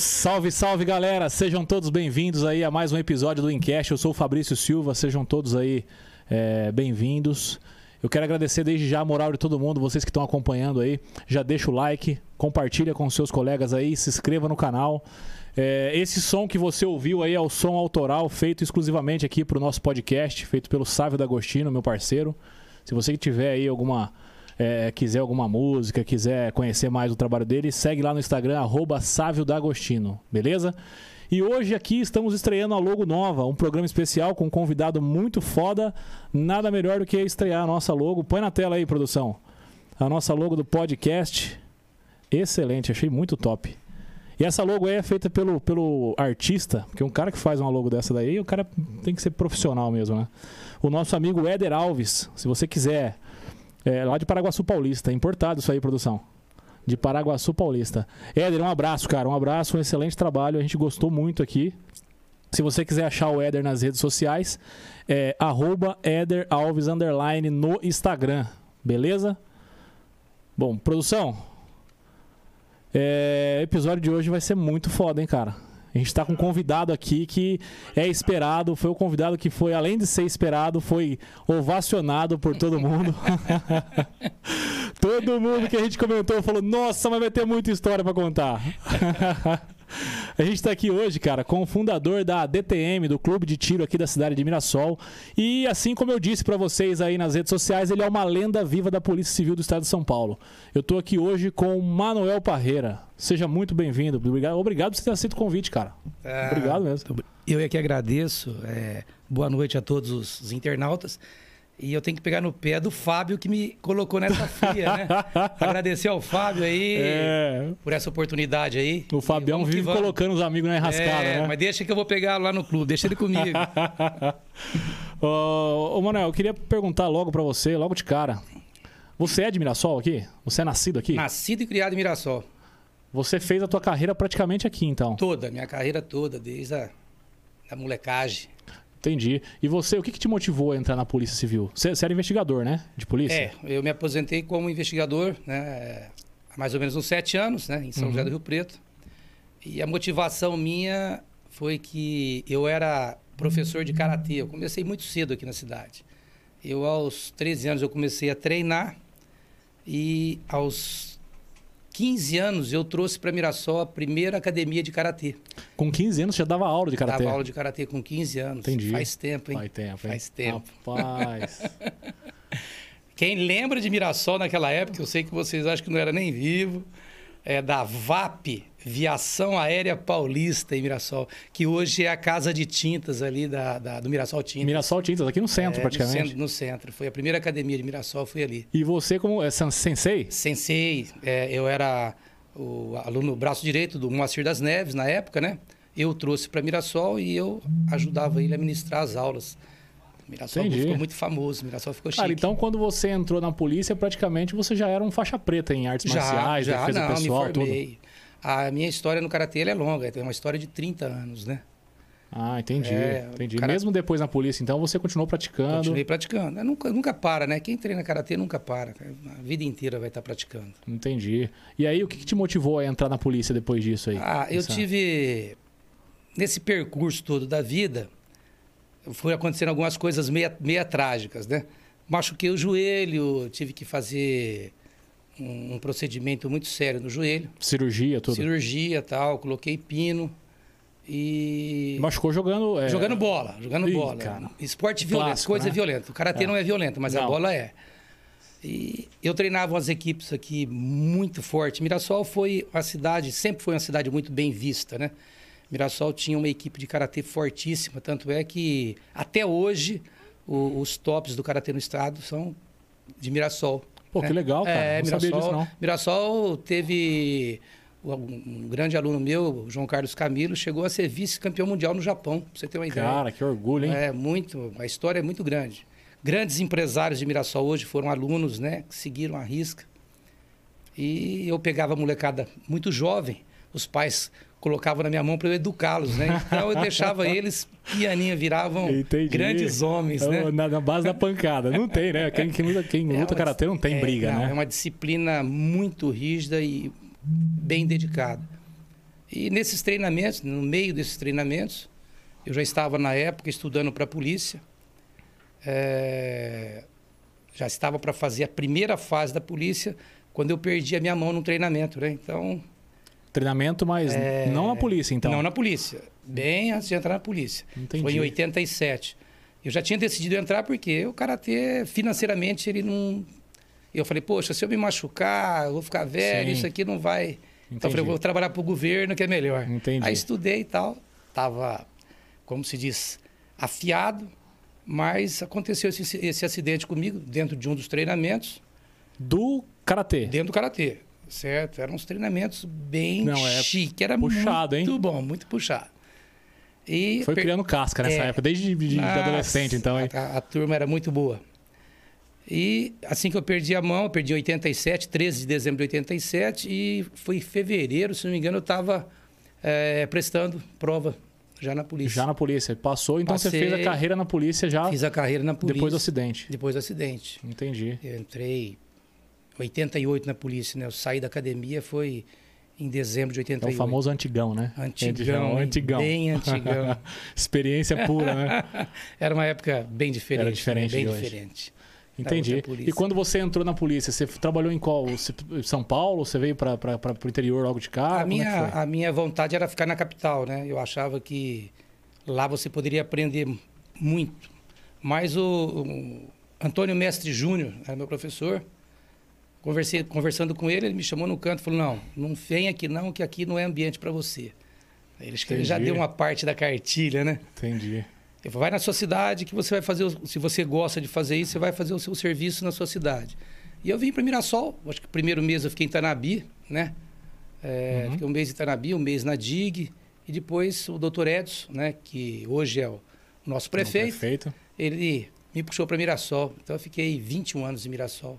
Salve, salve galera! Sejam todos bem-vindos aí a mais um episódio do Encast. Eu sou o Fabrício Silva, sejam todos aí é, bem-vindos. Eu quero agradecer desde já a moral de todo mundo, vocês que estão acompanhando aí. Já deixa o like, compartilha com seus colegas aí, se inscreva no canal. É, esse som que você ouviu aí é o som autoral feito exclusivamente aqui para o nosso podcast, feito pelo Sávio D'Agostino, meu parceiro. Se você tiver aí alguma é, quiser alguma música, quiser conhecer mais o trabalho dele, segue lá no Instagram, arroba Sávio D'Agostino, beleza? E hoje aqui estamos estreando a logo nova, um programa especial com um convidado muito foda. Nada melhor do que estrear a nossa logo. Põe na tela aí, produção. A nossa logo do podcast. Excelente, achei muito top. E essa logo aí é feita pelo, pelo artista, porque um cara que faz uma logo dessa daí, o cara tem que ser profissional mesmo, né? O nosso amigo Éder Alves, se você quiser, é, lá de Paraguaçu Paulista, importado isso aí, produção de Paraguaçu Paulista. Éder, um abraço, cara. Um abraço, um excelente trabalho. A gente gostou muito aqui. Se você quiser achar o Éder nas redes sociais, é arroba Éder Alves Underline no Instagram. Beleza? Bom, produção. É, episódio de hoje vai ser muito foda, hein, cara? A gente tá com um convidado aqui que é esperado, foi o convidado que foi, além de ser esperado, foi ovacionado por todo mundo. todo mundo que a gente comentou falou: Nossa, mas vai ter muita história para contar. A gente está aqui hoje, cara, com o fundador da DTM, do clube de tiro aqui da cidade de Mirassol. E assim como eu disse para vocês aí nas redes sociais, ele é uma lenda viva da Polícia Civil do Estado de São Paulo. Eu estou aqui hoje com o Manuel Parreira. Seja muito bem-vindo. Obrigado, obrigado por você ter aceito o convite, cara. É, obrigado mesmo. Eu é que agradeço. É, boa noite a todos os internautas. E eu tenho que pegar no pé do Fábio que me colocou nessa fria, né? Agradecer ao Fábio aí é. por essa oportunidade aí. O Fabião vive colocando os amigos na enrascada, é, né? Mas deixa que eu vou pegar lá no clube, deixa ele comigo. ô, ô, Manuel, eu queria perguntar logo para você, logo de cara. Você é de Mirassol aqui? Você é nascido aqui? Nascido e criado em Mirassol. Você fez a tua carreira praticamente aqui, então? Toda, minha carreira toda, desde a da molecagem. Entendi. E você, o que, que te motivou a entrar na Polícia Civil? Você, você, era investigador, né? De polícia? É, eu me aposentei como investigador, né? Há mais ou menos uns sete anos, né? Em São uhum. José do Rio Preto. E a motivação minha foi que eu era professor de karatê. Eu comecei muito cedo aqui na cidade. Eu, aos 13 anos, eu comecei a treinar. E aos 15 anos eu trouxe para Mirassol a primeira academia de karatê. Com 15 anos já dava aula de karatê? Dava aula de karatê com 15 anos. Entendi. Faz tempo, hein? Faz tempo, hein? Faz tempo. Rapaz. Quem lembra de Mirassol naquela época, eu sei que vocês acham que não era nem vivo, é da VAP, Viação Aérea Paulista em Mirassol, que hoje é a casa de tintas ali da, da do Mirassol Tintas. Mirassol Tintas, aqui no centro, é, praticamente. No centro, no centro, Foi a primeira academia de Mirassol, foi ali. E você como é, sensei? Sensei. É, eu era o aluno braço direito do Moacir das Neves, na época, né? Eu trouxe para Mirassol e eu ajudava ele a ministrar as aulas. Mirassol Entendi. ficou muito famoso, Mirassol ficou chique. Cara, então quando você entrou na polícia, praticamente você já era um faixa preta em artes já, marciais, já, defesa não, pessoal, me formei. tudo. A minha história no karatê é longa, é uma história de 30 anos, né? Ah, entendi. É, entendi. Cara... Mesmo depois na polícia, então você continuou praticando? Continuei praticando. Nunca, nunca para, né? Quem treina karatê nunca para. A vida inteira vai estar praticando. Entendi. E aí, o que, que te motivou a entrar na polícia depois disso aí? Ah, eu Essa... tive. Nesse percurso todo da vida, foi acontecendo algumas coisas meia, meia trágicas, né? Machuquei o joelho, tive que fazer um, um, procedimento muito sério no joelho. Cirurgia, tudo? Cirurgia tal, coloquei pino e... Machucou jogando... É... Jogando bola, jogando Ih, bola. Cara. Esporte violento, Clássico, coisa né? violenta. O Karatê é. não é violento, mas não. a bola é. E eu treinava umas equipes aqui muito forte. Mirassol foi uma cidade, sempre foi uma cidade muito bem vista, né? Mirassol tinha uma equipe de karatê fortíssima, tanto é que até hoje o, os tops do karatê no estado são de Mirassol. Pô, né? que legal, cara. É, não Mirassol, sabia disso, não. Mirassol teve um grande aluno meu, João Carlos Camilo, chegou a ser vice-campeão mundial no Japão, pra você ter uma ideia. Cara, que orgulho, hein? É, muito. A história é muito grande. Grandes empresários de Mirassol hoje foram alunos, né? Que seguiram a risca. E eu pegava a molecada muito jovem. Os pais colocava na minha mão para eu educá-los, né? Então eu deixava eles pianinha, viravam Entendi. grandes homens, né? Na, na, base da pancada. Não tem, né? Quem, quem luta, quem é luta karatê não tem é, briga, não, né? É uma disciplina muito rígida e bem dedicada. E nesses treinamentos, no meio desses treinamentos, eu já estava na época estudando para a polícia. É, já estava para fazer a primeira fase da polícia quando eu perdi a minha mão no treinamento, né? Então. Treinamento, mas é... não na polícia, então? Não na polícia. Bem antes de entrar na polícia. Entendi. Foi em 87. Eu já tinha decidido entrar porque o karatê financeiramente ele não. Eu falei, poxa, se eu me machucar, eu vou ficar velho, Sim. isso aqui não vai. Entendi. Então eu falei, vou trabalhar para o governo que é melhor. Entendi. Aí estudei e tal, tava, como se diz, afiado, mas aconteceu esse, esse acidente comigo dentro de um dos treinamentos. Do karatê? Dentro do karatê, certo? Eram uns treinamentos bem não, é chique, era puxado, muito hein? bom, muito puxado. E Foi per... criando casca nessa é, época, desde de, de adolescente, então. Hein? A, a, turma era muito boa. E assim que eu perdi a mão, eu perdi 87, 13 de dezembro de 87, e foi em fevereiro, se não me engano, eu estava é, prestando prova já na polícia. Já na polícia. Passou, então Passei, você fez a carreira na polícia já. Fiz a carreira na polícia. Depois do acidente. Depois do acidente. Entendi. Eu entrei 88 na polícia, né? Eu saí da academia, foi em dezembro de 88. É o famoso antigão, né? Antigão, antigão. Bem antigão. Experiência pura, né? Era uma época bem diferente. Era diferente né? Bem diferente. Entendi. E quando você entrou na polícia, você trabalhou em qual? São Paulo? Você veio para o interior logo de cá? A minha, é a minha vontade era ficar na capital, né? Eu achava que lá você poderia aprender muito. Mas o, o Antônio Mestre Júnior era meu professor. Conversei, conversando com ele, ele me chamou no canto e falou: Não, não vem aqui não, que aqui não é ambiente para você. Ele, ele já deu uma parte da cartilha, né? Entendi. Ele falou: Vai na sua cidade que você vai fazer, o, se você gosta de fazer isso, você vai fazer o seu serviço na sua cidade. E eu vim para Mirassol, acho que o primeiro mês eu fiquei em Tanabi, né? É, uhum. Fiquei um mês em Tanabi, um mês na DIG, e depois o doutor Edson, né, que hoje é o nosso prefeito, prefeito. ele me puxou para Mirassol. Então eu fiquei 21 anos em Mirassol.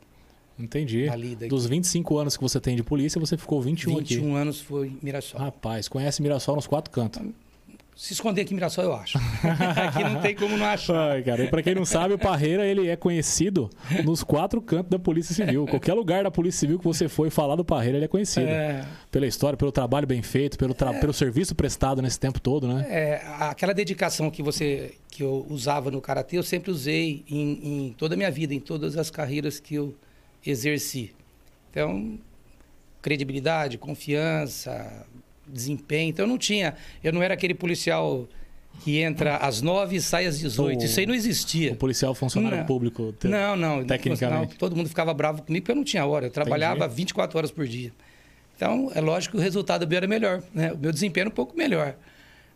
Entendi. Dos 25 anos que você tem de polícia, você ficou 21, 21 aqui. 21 anos foi Mirassol. Rapaz, conhece Mirassol nos quatro cantos. Se esconder aqui em Mirassol, eu acho. aqui não tem como não achar. Ai, cara, e pra quem não sabe, o Parreira ele é conhecido nos quatro cantos da Polícia Civil. Qualquer lugar da Polícia Civil que você for falar do Parreira, ele é conhecido. É... Pela história, pelo trabalho bem feito, pelo, tra... é... pelo serviço prestado nesse tempo todo, né? É, aquela dedicação que você que eu usava no Karatê, eu sempre usei em, em toda a minha vida, em todas as carreiras que eu exerci. Então, credibilidade, confiança, desempenho. Então, eu não tinha. Eu não era aquele policial que entra às nove e sai às 18. O, Isso aí não existia. O policial funcionário não, público, te... não, não, tecnicamente. Não, todo mundo ficava bravo comigo porque eu não tinha hora. Eu trabalhava Entendi. 24 horas por dia. Então, é lógico que o resultado meu era melhor, né? O meu desempenho era um pouco melhor.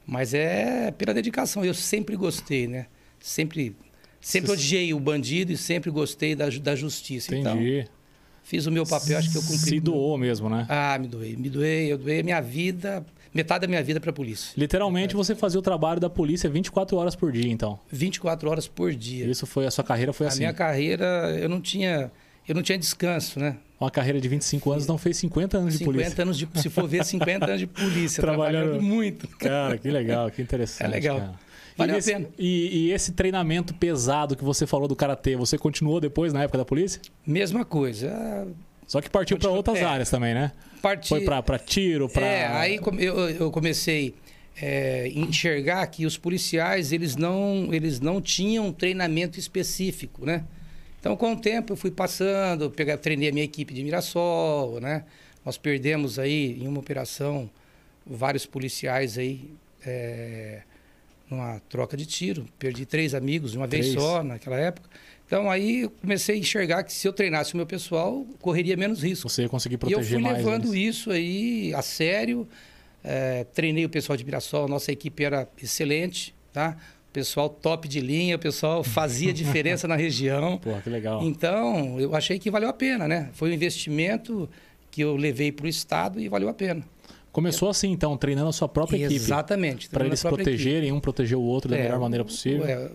Mas é pela dedicação. Eu sempre gostei, né? Sempre Sempre odiei o bandido e sempre gostei da, da justiça. Entendi. Então, fiz o meu papel, acho que eu cumpri. Se doou mesmo, né? Ah, me doei. Me doei, eu doei a minha vida, metade da minha vida para a polícia. Literalmente, você fazia o trabalho da polícia 24 horas por dia, então? 24 horas por dia. Isso foi, a sua carreira foi a assim? A minha carreira, eu não tinha... Eu não tinha descanso, né? Uma carreira de 25 anos não fez 50 anos de polícia. 50 anos de, se for ver, 50 anos de polícia, trabalhando, trabalhando muito. Cara, que legal, que interessante. É legal. Cara. E, esse. E, e, esse treinamento pesado que você falou do karatê, você continuou depois na época da polícia? Mesma coisa. Só que partiu para outras é, áreas também, né? Parti... Foi para tiro, para. É, aí eu, eu comecei é, enxergar que os policiais eles não eles não tinham treinamento específico, né? Então, com o tempo, eu fui passando, peguei, treinei a minha equipe de Mirassol, né? Nós perdemos aí, em uma operação, vários policiais aí é, numa troca de tiro. Perdi três amigos de uma três. vez só naquela época. Então aí eu comecei a enxergar que se eu treinasse o meu pessoal, correria menos risco. Você ia conseguir proteger mais. E eu fui mais levando isso aí a sério. É, treinei o pessoal de Mirassol, nossa equipe era excelente, tá? pessoal top de linha, o pessoal fazia diferença na região. Pô, que legal. Então, eu achei que valeu a pena, né? Foi um investimento que eu levei para o Estado e valeu a pena. Começou assim, então, treinando a sua própria Exatamente, equipe. Exatamente. Para eles protegerem, equipe. um proteger o outro da é, melhor maneira possível. É,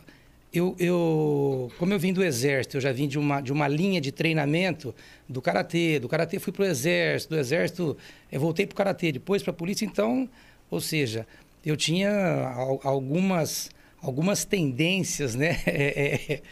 eu, eu, como eu vim do exército, eu já vim de uma, de uma linha de treinamento do karatê. Do karatê fui para o exército, do exército eu voltei para o karatê, depois para a polícia. Então, ou seja, eu tinha algumas, algumas tendências, né? É, é,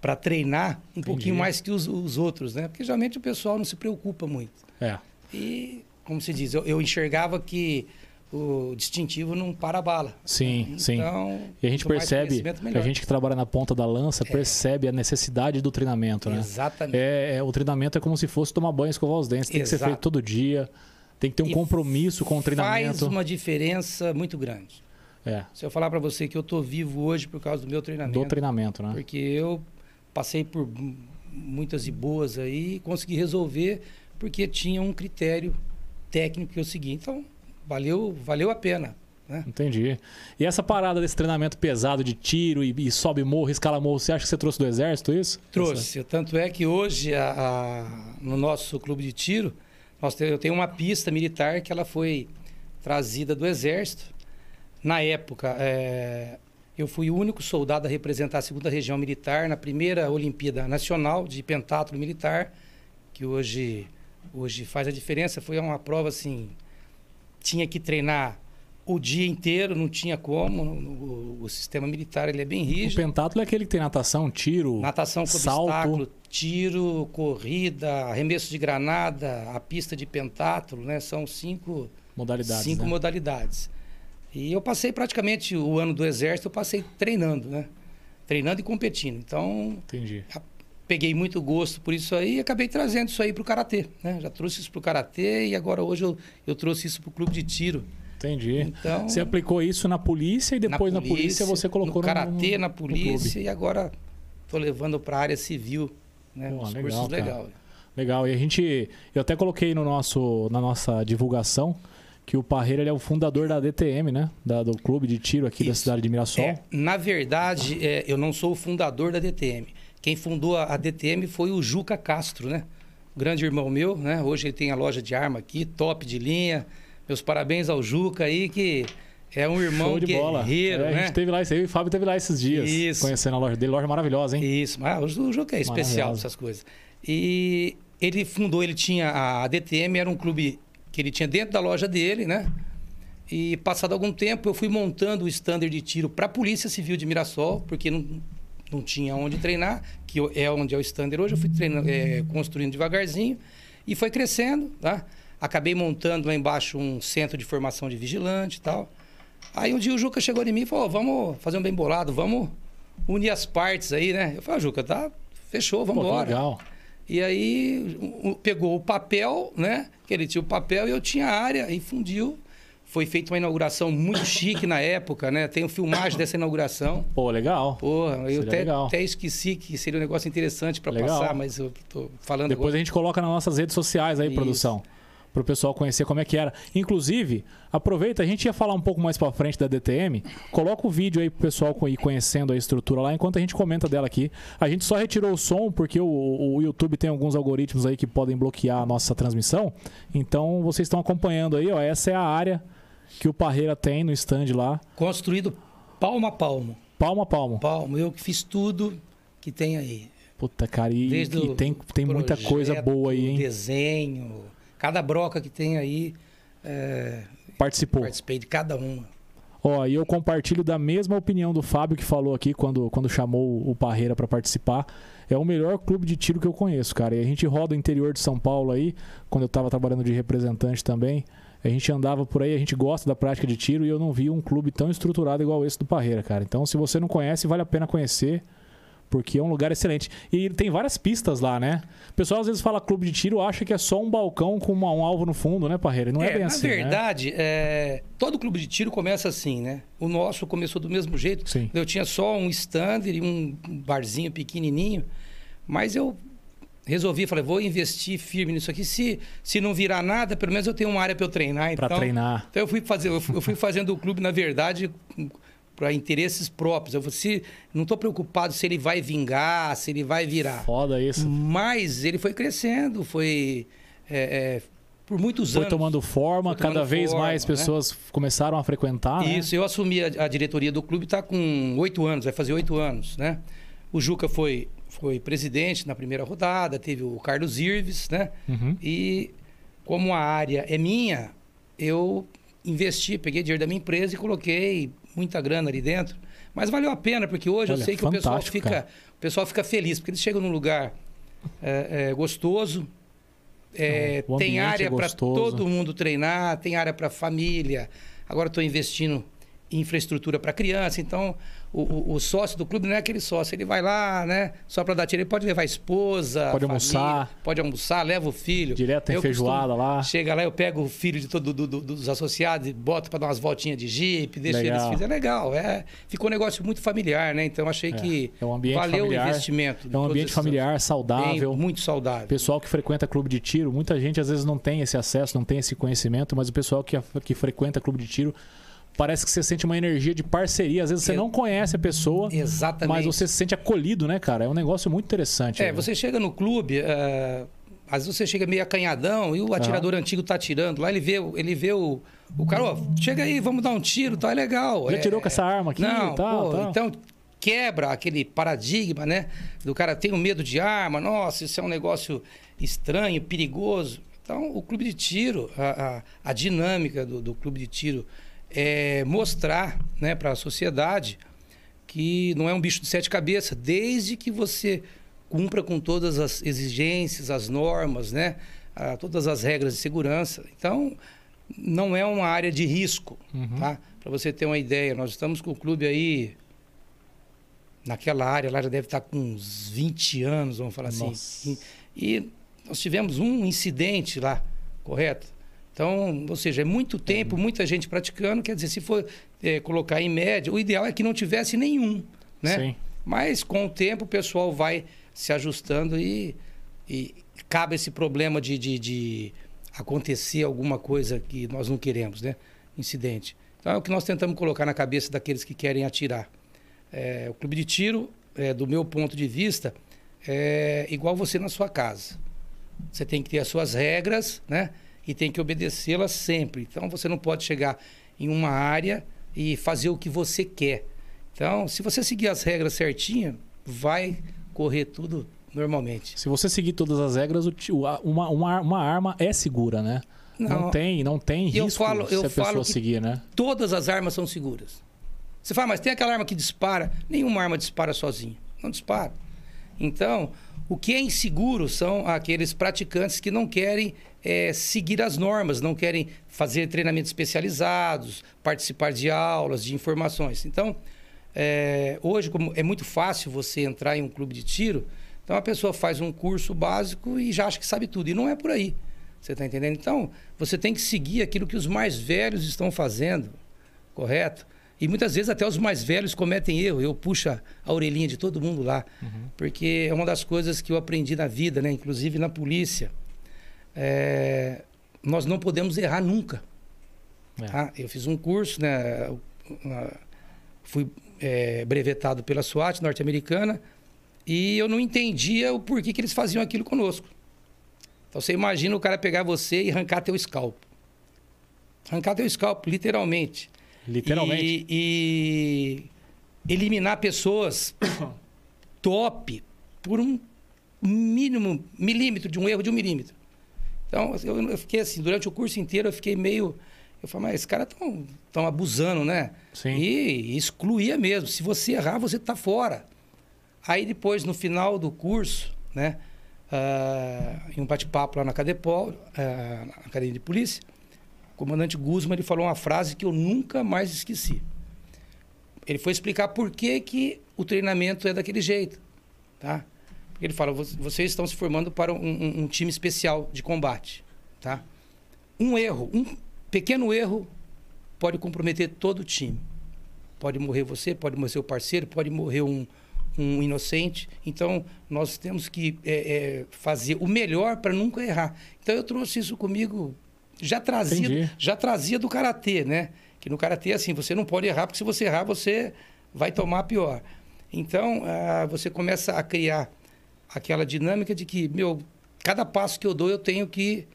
para treinar um Entendi. pouquinho mais que os, os, outros, né? Porque geralmente o pessoal não se preocupa muito. É. E como se diz, eu, eu enxergava que o distintivo não para a bala. Sim, sim. Então, E a gente percebe, a. É. gente que trabalha na ponta da lança percebe a necessidade do treinamento, né? Exatamente. É, é, o treinamento é como se fosse tomar banho e escovar os dentes. Tem que ser Exato. feito todo dia. Tem que ter um E compromisso com o Faz treinamento. uma diferença muito grande. É, Se eu falar para você que eu tô vivo hoje por causa do meu treinamento, do treinamento, né? porque eu passei por muitas e boas aí e consegui resolver porque tinha um critério técnico que eu segui. Então, valeu, valeu a pena. Né? Entendi. E essa parada desse treinamento pesado de tiro e, e sobe morro, escala morro, você acha que você trouxe do exército isso? Trouxe. Tanto é que hoje, a- a- no nosso clube de tiro, nós eu tenho uma pista militar que ela foi trazida do Exército. Na época, é, eu fui o único soldado a representar a segunda região militar na primeira Olimpíada Nacional de Pentátulo Militar, que hoje, hoje faz a diferença. Foi uma prova assim, tinha que treinar o dia inteiro, não tinha como. O, o sistema militar ele é bem O rígido. pentátulo é aquele que tem natação, tiro, Natação com salto. obstáculo, tiro, corrida, arremesso de granada, a pista de pentátulo, né? São cinco, modalidades. cinco né? modalidades. E eu passei praticamente o ano do exército, eu passei treinando, né? Treinando e competindo. Então, Entendi. Peguei muito gosto por isso aí e acabei trazendo isso aí para o karatê, né? Já trouxe isso para o karatê e agora hoje eu, eu trouxe isso para o clube de tiro. Entendi. Então, Você aplicou isso na polícia e depois na polícia, você colocou no karatê, na polícia e agora estou levando para a área civil, né? Pô, Os legal, cursos cara. legal. Legal. E a gente. Eu até coloquei no nosso, na nossa divulgação que o Parreira ele é o fundador da DTM, né? Da- do clube de tiro aqui da Isso. cidade de Mirassol. É, na verdade, é, eu não sou o fundador da DTM. Quem fundou a, a DTM foi o Juca Castro, né? Grande irmão meu, né? Hoje ele tem a loja de arma aqui, top de linha. Meus parabéns ao Juca aí, que é um irmão Show de bola. guerreiro, É, A né? gente teve lá, isso aí, o Fábio teve lá esses dias. Isso. Conhecendo a loja dele, loja maravilhosa, hein? Isso, mas o Juca é especial essas coisas. E ele fundou, ele tinha a DTM, era um clube que ele tinha dentro da loja dele, né? E passado algum tempo eu fui montando o standard de tiro para a Polícia Civil de Mirassol, porque não, não tinha onde treinar, que é onde é o standard hoje. Eu fui treinando, é, construindo devagarzinho e foi crescendo, tá? Acabei montando lá embaixo um centro de formação de vigilante e tal. Aí um dia o Juca chegou em mim e falou: vamos fazer um bem bolado, vamos unir as partes aí, né? Eu falei, ah, Juca, tá, fechou, vamos Pô, que embora. legal. E aí pegou o papel, né? Que ele tinha o papel e eu tinha a área e fundiu. Foi feita uma inauguração muito chique na época, né? Tem filmagem dessa inauguração. Pô, legal. Porra, eu Seria até, legal. até esqueci que seria um negócio interessante para passar, mas eu tô falando Depois agora. a gente coloca nas nossas redes sociais aí, Isso. produção. Para o pessoal conhecer como é que era. Inclusive, aproveita, a gente ia falar um pouco mais para frente da DTM. Coloca o vídeo aí pro pessoal co- ir conhecendo a estrutura lá, enquanto a gente comenta dela aqui. A gente só retirou o som porque o, o YouTube tem alguns algoritmos aí que podem bloquear a nossa transmissão. Então, vocês estão acompanhando aí, ó. Essa é a área que o Parreira tem no stand lá. Construído palmo a palmo. Palmo a palmo. Palmo. Eu que fiz tudo que tem aí. Puta, cara, e, Desde e tem, tem muita coisa boa aí, hein? Desenho. Cada broca que tem aí, é, Participou. participei de cada uma. Ó, e eu compartilho da mesma opinião do Fábio que falou aqui quando, quando chamou o Parreira para participar. É o melhor clube de tiro que eu conheço, cara. E a gente roda o interior de São Paulo aí, quando eu tava trabalhando de representante também. A gente andava por aí, a gente gosta da prática de tiro e eu não vi um clube tão estruturado igual esse do Parreira, cara. Então, se você não conhece, vale a pena conhecer, porque é um lugar excelente. E tem várias pistas lá, né? O pessoal às vezes fala clube de tiro, acha que é só um balcão com uma- um alvo no fundo, né, Parreira? Não é, bem na assim, né? verdade, é, todo clube de tiro começa assim, né? O nosso começou do mesmo jeito. Sim. Eu tinha só um stand e um barzinho pequenininho, mas eu resolvi, falei, vou investir firme nisso aqui. Se, se não virar nada, pelo menos eu tenho uma área para eu treinar. Então, treinar. Então eu fui fazer, eu fui, eu fui fazendo o clube, na verdade, para interesses próprios. Eu falei, se, não estou preocupado se ele vai vingar, se ele vai virar. Foda isso. Mas ele foi crescendo, foi é, é, por muitos Foi anos. tomando forma, Foi tomando cada vez forma, mais né? pessoas começaram a frequentar, né? Isso, eu assumi a, a diretoria do clube, está com oito anos, vai fazer oito anos, né? O Juca foi, foi presidente na primeira rodada, teve o Carlos Irves, né? Uhum. E como a área é minha, eu investi, peguei dinheiro da minha empresa e coloquei muita grana ali dentro. Mas valeu a pena, porque hoje Olha, eu sei que o pessoal, fica, cara. o pessoal fica feliz, porque eles chegam num lugar é, é, gostoso, é, tem é área para todo mundo treinar, tem área para família. agora estou investindo infraestrutura para criança. Então, o, o, o, sócio do clube não é aquele sócio, ele vai lá, né? Só para dar tiro, ele pode levar a esposa, pode família, almoçar, pode almoçar, leva o filho. Direto tem feijoada lá. Chega lá, eu pego o filho de todo do, do, dos associados e boto para dar umas voltinhas de jipe, deixo legal. eles É legal, é. Ficou um negócio muito familiar, né? Então achei é, que é um ambiente valeu familiar, o investimento. É um ambiente familiar, saudável. Bem, muito saudável. Pessoal que frequenta clube de tiro, muita gente às vezes não tem esse acesso, não tem esse conhecimento, mas o pessoal que, que frequenta clube de tiro parece que você sente uma energia de parceria. Às vezes você não conhece a pessoa, Exatamente. mas você se sente acolhido, né, cara? É um negócio muito interessante. É, né? você chega no clube, uh, às vezes você chega meio acanhadão e o atirador antigo tá atirando. Lá ele vê, ele vê o, o cara, ó, chega aí, vamos dar um tiro, tá? É legal. Já é, tirou com essa arma aqui não, tal, pô, tal. Então quebra aquele paradigma, né? Do cara tem um medo de arma, nossa, isso é um negócio estranho, perigoso. Então, o clube de tiro, a, a, a dinâmica do, do clube de tiro é, mostrar né, para a sociedade que não é um bicho de sete cabeças, desde que você cumpra com todas as exigências, as normas, né, a, todas as regras de segurança. Então, não é uma área de risco, uhum. tá? Para você ter uma ideia, nós estamos com o clube aí naquela área, lá já deve estar com uns 20 anos, vamos falar assim. Nossa. assim. E, e nós tivemos um incidente lá, correto? Então, ou seja, é muito tempo, muita gente praticando. Quer dizer, se for é, colocar em média, o ideal é que não tivesse nenhum, né? Sim. Mas com o tempo o pessoal vai se ajustando e, e cabe esse problema de, de, de, acontecer alguma coisa que nós não queremos, né? Incidente. Então é o que nós tentamos colocar na cabeça daqueles que querem atirar. É, o clube de tiro, é, do meu ponto de vista, é igual você na sua casa. Você tem que ter as suas regras, né? E tem que obedecê-la sempre. Então você não pode chegar em uma área e fazer o que você quer. Então, se você seguir as regras certinho, vai correr tudo normalmente. Se você seguir todas as regras, uma, uma, uma arma é segura, né? Não, não tem, não tem risco eu falo, eu se a falo pessoa seguir, né? Todas as armas são seguras. Você fala, mas tem aquela arma que dispara. Nenhuma arma dispara sozinha. Não dispara. Então, o que é inseguro são aqueles praticantes que não querem é, seguir as normas, não querem fazer treinamentos especializados, participar de aulas, de informações. Então, é, hoje, como é muito fácil você entrar em um clube de tiro, então a pessoa faz um curso básico e já acha que sabe tudo. E não é por aí. Você está entendendo? Então, você tem que seguir aquilo que os mais velhos estão fazendo, correto? E muitas vezes até os mais velhos cometem erro. Eu puxo a orelhinha de todo mundo lá. Uhum. Porque é uma das coisas que eu aprendi na vida, né? inclusive na polícia é, nós não podemos errar nunca. É. Tá? Eu fiz um curso, né? Fui é, brevetado pela SWAT norte-americana e eu não entendia o porquê que eles faziam aquilo conosco. Então você imagina o cara pegar você e arrancar teu scalpo. Arrancar teu scalpo, literalmente. Literalmente. E, e eliminar pessoas top por um mínimo milímetro de um erro de um milímetro. Então, eu, eu fiquei assim, durante o curso inteiro eu fiquei meio. Eu falei, mas esses caras estão abusando, né? Sim. E, e excluía mesmo. Se você errar, você está fora. Aí depois, no final do curso, né? Uh, em um bate-papo lá na Cadepol, uh, na Academia de Polícia, o comandante Guzman ele falou uma frase que eu nunca mais esqueci. Ele foi explicar por que, que o treinamento é daquele jeito, tá? Ele fala: vocês estão se formando para um, um, um time especial de combate, tá? Um erro, um pequeno erro pode comprometer todo o time. Pode morrer você, pode morrer seu parceiro, pode morrer um, um inocente. Então, nós temos que é, é, fazer o melhor para nunca errar. Então, eu trouxe isso comigo, já trazia, já trazia do karatê, né? Que no karatê, assim, você não pode errar, porque se você errar, você vai tomar pior. Então, ah, você começa a criar aquela dinâmica de que, meu, cada passo que eu dou eu tenho que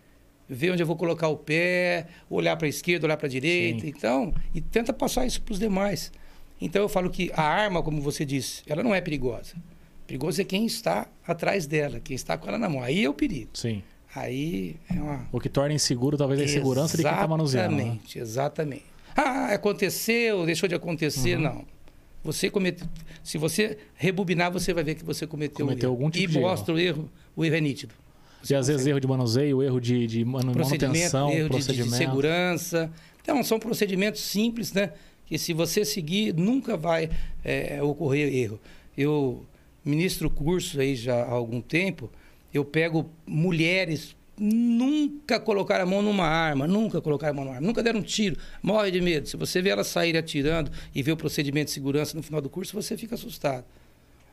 ver onde eu vou colocar o pé, olhar para a esquerda, olhar para a direita. Sim. Então, e tenta passar isso para os demais. Então eu falo que a arma, como você disse, ela não é perigosa. Perigoso é quem está atrás dela, quem está com ela na mão. Aí é o perigo. Sim. Aí é uma... O que torna inseguro talvez a insegurança de quem está manuseando. Né? Exatamente, né? exatamente. Ah, aconteceu, deixou de acontecer. Uhum. Não. Você cometeu. Se você rebobinar, você vai ver que você cometeu, cometeu um algum tipo e de mostra erro. o erro, o erro é nítido. Você e às vezes erro de manuseio, erro de, de manutenção, erro procedimento. De, de segurança. Então, são procedimentos simples, né? Que se você seguir, nunca vai é, ocorrer erro. Eu ministro cursos aí já há algum tempo, eu pego mulheres nunca colocaram a mão numa arma, nunca colocaram a mão numa arma, nunca deram um tiro, morre de medo. Se você vê elas saírem atirando e ver o procedimento de segurança no final do curso, você fica assustado.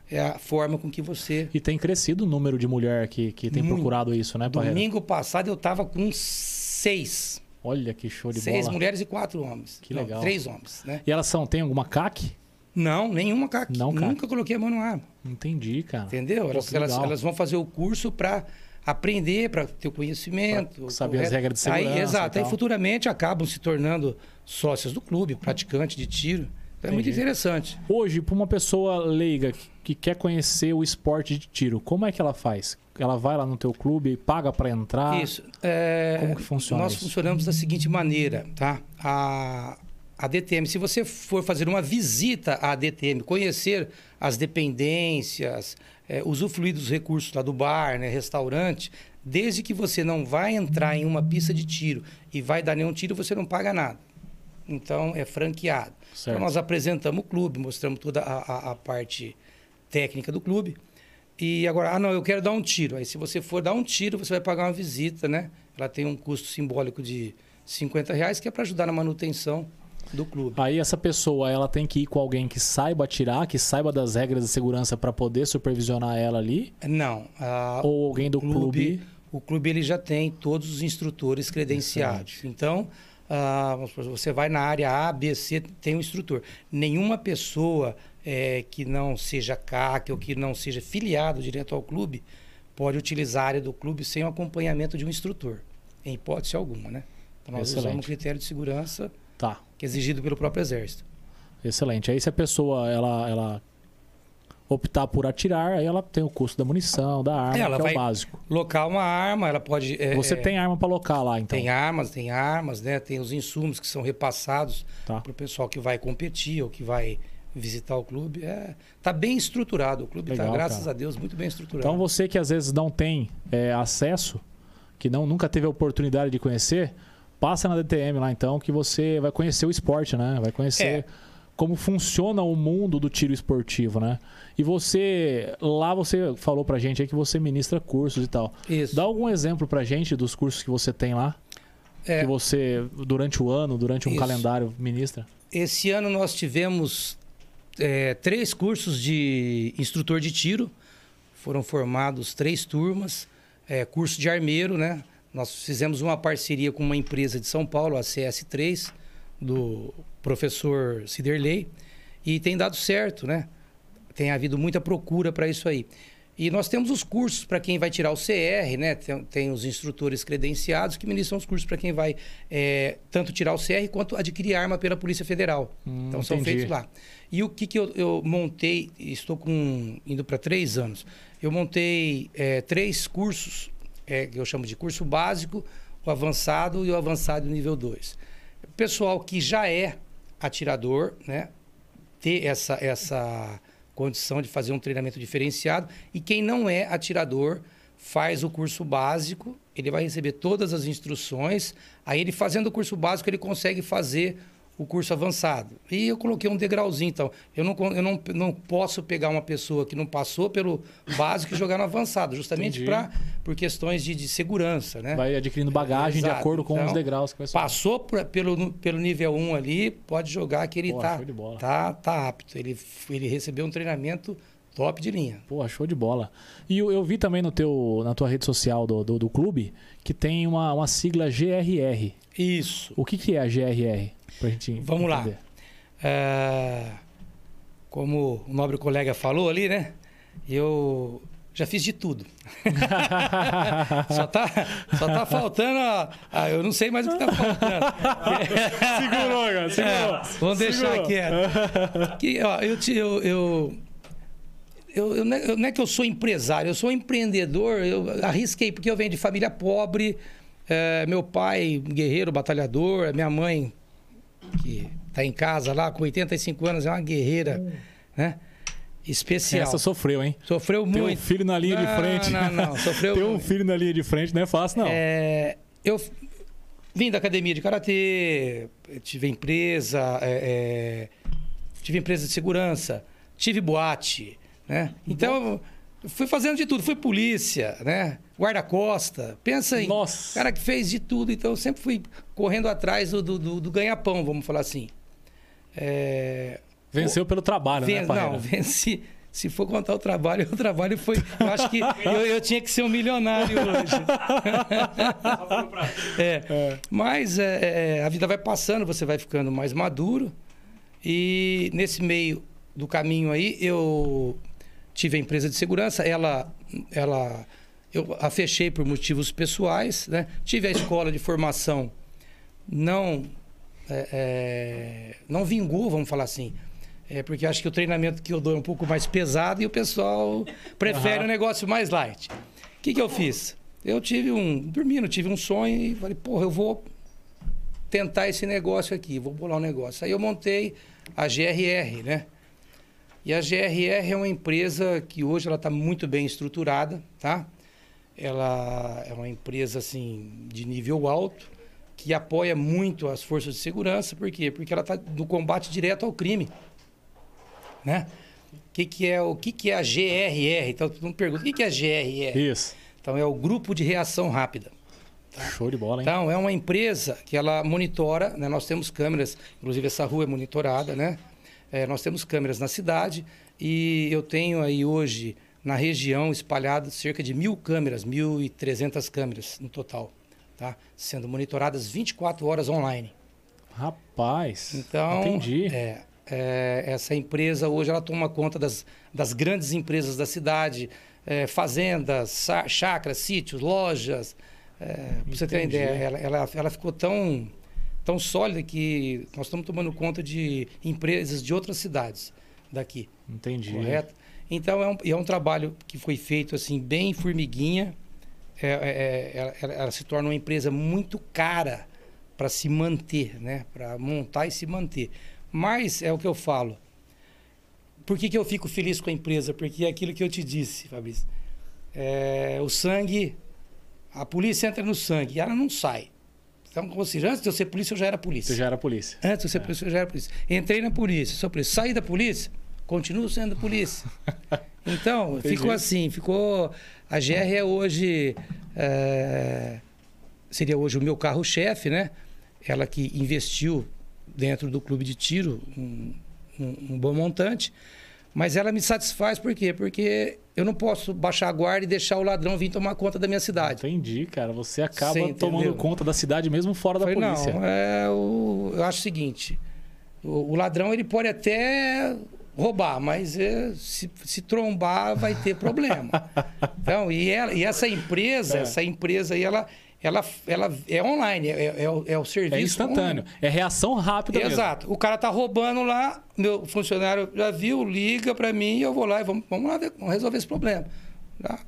É a forma com que você. E tem crescido o número de mulher que, que tem Muito. procurado isso, né, Barreira? Domingo passado eu estava com seis. Olha que show de seis bola. Seis mulheres e quatro homens. Que Não, legal. Três homens, né? E elas são, tem alguma CAC? Não, nenhuma CAC. Não, Nunca coloquei a mão numa arma. Entendi, cara. Entendeu? Elas, elas, elas, vão fazer o curso para aprender, para ter o conhecimento. Pra saber as regras de segurança. Aí, exato. Aí futuramente acabam se tornando sócias do clube, praticante de tiro. Então, é muito interessante. Hoje, para uma pessoa leiga que, que quer conhecer o esporte de tiro, como é que ela faz? Ela vai lá no teu clube, paga para entrar? Isso. É... Como que funciona Nós isso? funcionamos da seguinte maneira, tá? A, a DTM, se você for fazer uma visita à DTM, conhecer as dependências, é, usufruir dos recursos lá do bar, né, restaurante, desde que você não vai entrar em uma pista de tiro e vai dar nenhum tiro, você não paga nada. Então, é franqueado. Então, nós apresentamos o clube, mostramos toda a, a, a, parte técnica do clube. E agora, ah, não, eu quero dar um tiro. Aí, se você for dar um tiro, você vai pagar uma visita, né? Ela tem um custo simbólico de 50 reais, que é para ajudar na manutenção do clube. Aí essa pessoa ela tem que ir com alguém que saiba atirar, que saiba das regras de segurança para poder supervisionar ela ali? Não. Ou alguém do clube, clube, O clube ele já tem todos os instrutores credenciados. Excelente. Então, você vai na área A, B, C, tem um instrutor. Nenhuma pessoa é, que não seja CAC ou que não seja filiado direto ao clube pode utilizar a área do clube sem o acompanhamento de um instrutor, em hipótese alguma, né? Então, nós Excelente. usamos critério de segurança Tá. Que é exigido pelo próprio exército. Excelente. Aí se a pessoa ela, ela optar por atirar, aí ela tem o custo da munição, da arma, ela que é o básico. Locar uma arma, ela pode. É, Você é, tem arma para locar lá, então? Tem armas, tem armas, né? Tem os insumos que são repassados tá. para o pessoal que vai competir ou que vai visitar o clube. É, tá bem estruturado. O clube está, graças cara. a Deus, muito bem estruturado. Então você que às vezes não tem é, acesso, que não nunca teve a oportunidade de conhecer, passa na DTM lá então, que você vai conhecer o esporte, né? Vai conhecer é. como funciona o mundo do tiro esportivo, né? E você, lá você falou pra gente aí que você ministra cursos e tal. Isso. Dá algum exemplo pra gente dos cursos que você tem lá? É. Que você, durante o ano, durante um Isso. calendário, ministra? Esse ano nós tivemos é, três cursos de instrutor de tiro. Foram formados três turmas. É, curso de armeiro, né? Nós fizemos uma parceria com uma empresa de São Paulo, a CS3, do professor Ciderley, e tem dado certo, né? Tem havido muita procura para isso aí. E nós temos os cursos para quem vai tirar o CR, né? Tem, tem, os instrutores credenciados que ministram os cursos para quem vai é, tanto tirar o CR quanto adquirir arma pela Polícia Federal. Hum, então são feitos lá. E o que, que eu, eu montei, estou com indo para três anos, eu montei é, três cursos é, que eu chamo de curso básico, o avançado e o avançado nível 2. Pessoal que já é atirador, né? Ter essa, essa condição de fazer um treinamento diferenciado. E quem não é atirador faz o curso básico, ele vai receber todas as instruções. Aí ele fazendo o curso básico, ele consegue fazer o curso avançado. E eu coloquei um degrauzinho, então. Eu não, eu não, não posso pegar uma pessoa que não passou pelo básico e jogar no avançado, justamente pra, por questões de, de segurança, né? Vai adquirindo bagagem de acordo com então, os degraus que vai Passou pra, pelo, pelo nível 1 ali, pode jogar que ele Pô, tá, tá, tá apto. Ele, ele recebeu um treinamento top de linha. Pô, show de bola. E eu, eu, vi também no teu, na tua rede social do, do, do clube que tem uma, uma sigla GRR. Isso. O que, que é a GRR? Pra gente Vamos entender. lá. É, como o nobre colega falou ali, né? Eu já fiz de tudo. só, tá, só tá faltando. A, a, eu não sei mais o que tá faltando. segurou, cara, segurou. É, vamos deixar segurou. quieto. Que, ó, eu, eu, eu, eu, eu, não é que eu sou empresário, eu sou empreendedor. Eu arrisquei porque eu venho de família pobre. É, meu pai, guerreiro, batalhador. Minha mãe, que está em casa lá com 85 anos, é uma guerreira, hum. né? Especial. Essa sofreu, hein? Sofreu Tem muito. Tem um filho na linha não, de frente. Não, não, sofreu Tem um filho na linha de frente, não é fácil, não. É, eu, Vim da academia de karatê, tive empresa, é, é, tive empresa de segurança, tive boate, né? Então, fui fazendo de tudo. Fui polícia, né? Guarda-costa. Pensa em Nossa. cara que fez de tudo. Então, eu sempre fui correndo atrás do, do, do- ganha-pão, vamos falar assim. É, Venceu pelo trabalho, Ven- né, Parreira? não, venci. Se for contar o trabalho, o trabalho foi. Eu acho que eu, eu tinha que ser um milionário hoje. É. Mas é, é, a vida vai passando, você vai ficando mais maduro. E nesse meio do caminho aí, eu tive a empresa de segurança. Ela, ela, eu a fechei por motivos pessoais, né? Tive a escola de formação, não, é, é, não vingou, vamos falar assim. É porque acho que o treinamento que eu dou é um pouco mais pesado e o pessoal prefere Aham. um negócio mais light. O que, que eu fiz? Eu tive um. Dormindo, tive um sonho e falei, porra, eu vou tentar esse negócio aqui, vou bolar um negócio. Aí eu montei a GRR, né? E a GRR é uma empresa que hoje ela está muito bem estruturada, tá? Ela é uma empresa assim de nível alto que apoia muito as forças de segurança, por quê? Porque ela está no combate direto ao crime, né? O que, que é o que, que é a GRR? Então todo mundo pergunta o que, que é a GRR? Isso. Então é o grupo de reação rápida. Show de bola, hein? Então, é uma empresa que ela monitora, né? Nós temos câmeras, inclusive essa rua é monitorada, né? É, nós temos câmeras na cidade e eu tenho aí hoje na região espalhado cerca de mil câmeras, 1.300 câmeras no total, tá? Sendo monitoradas 24 horas online. Rapaz. Então, Entendi. é, é, essa empresa hoje ela toma conta das, das grandes empresas da cidade, é, fazendas, chácaras, sítios, lojas. É, pra você ter uma ideia, ela, ela, ela ficou tão, tão sólida que nós estamos tomando conta de empresas de outras cidades daqui, Entendi. correto? Então é um, é um trabalho que foi feito assim bem formiguinha. É, é, é, ela, ela- se torna uma empresa muito cara para se manter, né? Para montar e se manter. Mas é o que eu falo. Por que, que eu fico feliz com a empresa? Porque é aquilo que eu te disse, Fabrício. É, o sangue, a polícia entra no sangue e ela não sai. Então, ou seja, antes de eu ser polícia, eu já era polícia. Você já era polícia. Antes de eu ser polícia, eu já era polícia. Entrei na polícia, sou polícia. Saí da polícia, continuo sendo polícia. Então, Entendi. ficou assim, ficou... A GR é hoje... é, seria hoje o meu carro-chefe, né? Ela que investiu dentro do clube de tiro um, um- um bom montante. Mas ela me satisfaz por quê? Porque eu não posso baixar a guarda e deixar o ladrão vir tomar conta da minha cidade. Entendi, cara. Você acaba Você tomando conta da cidade mesmo fora da Falei, polícia. Não, é, o, eu acho o seguinte: o, o ladrão ele pode até roubar, mas é, se, se trombar vai ter problema. Então, e, ela- e essa empresa, É. essa empresa aí, ela, ela, ela é online, é, é o, é o serviço. É instantâneo. online. É reação rápida mesmo. Exato. O cara tá roubando lá, meu funcionário já viu, liga para mim e eu vou lá e vamos, vamos lá ver, vamos resolver esse problema. Tá?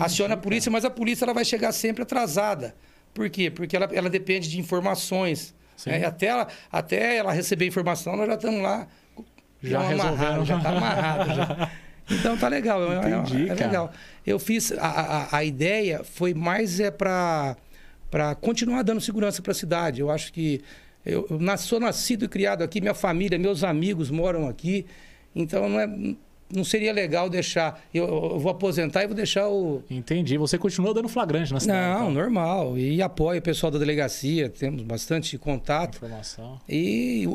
Aciona a polícia, mas a polícia ela vai chegar sempre atrasada. Por quê? Porque ela, ela depende de informações. Né? Até, ela, até ela receber informação, nós já estamos lá. Já amarrado, resolvendo. já está amarrado. já. Então tá legal. é- é- Entendi, é, cara. legal. Eu fiz. A, a, a ideia foi mais é para para continuar dando segurança para a cidade. Eu acho que eu, eu nas- sou nascido e criado aqui, minha família, meus amigos moram aqui. Então não, é, não seria legal deixar. Eu, eu vou aposentar e vou deixar o. Entendi. Você continua dando flagrante na cidade. Não, então. normal. E apoio o pessoal da delegacia, temos bastante contato. Informação. E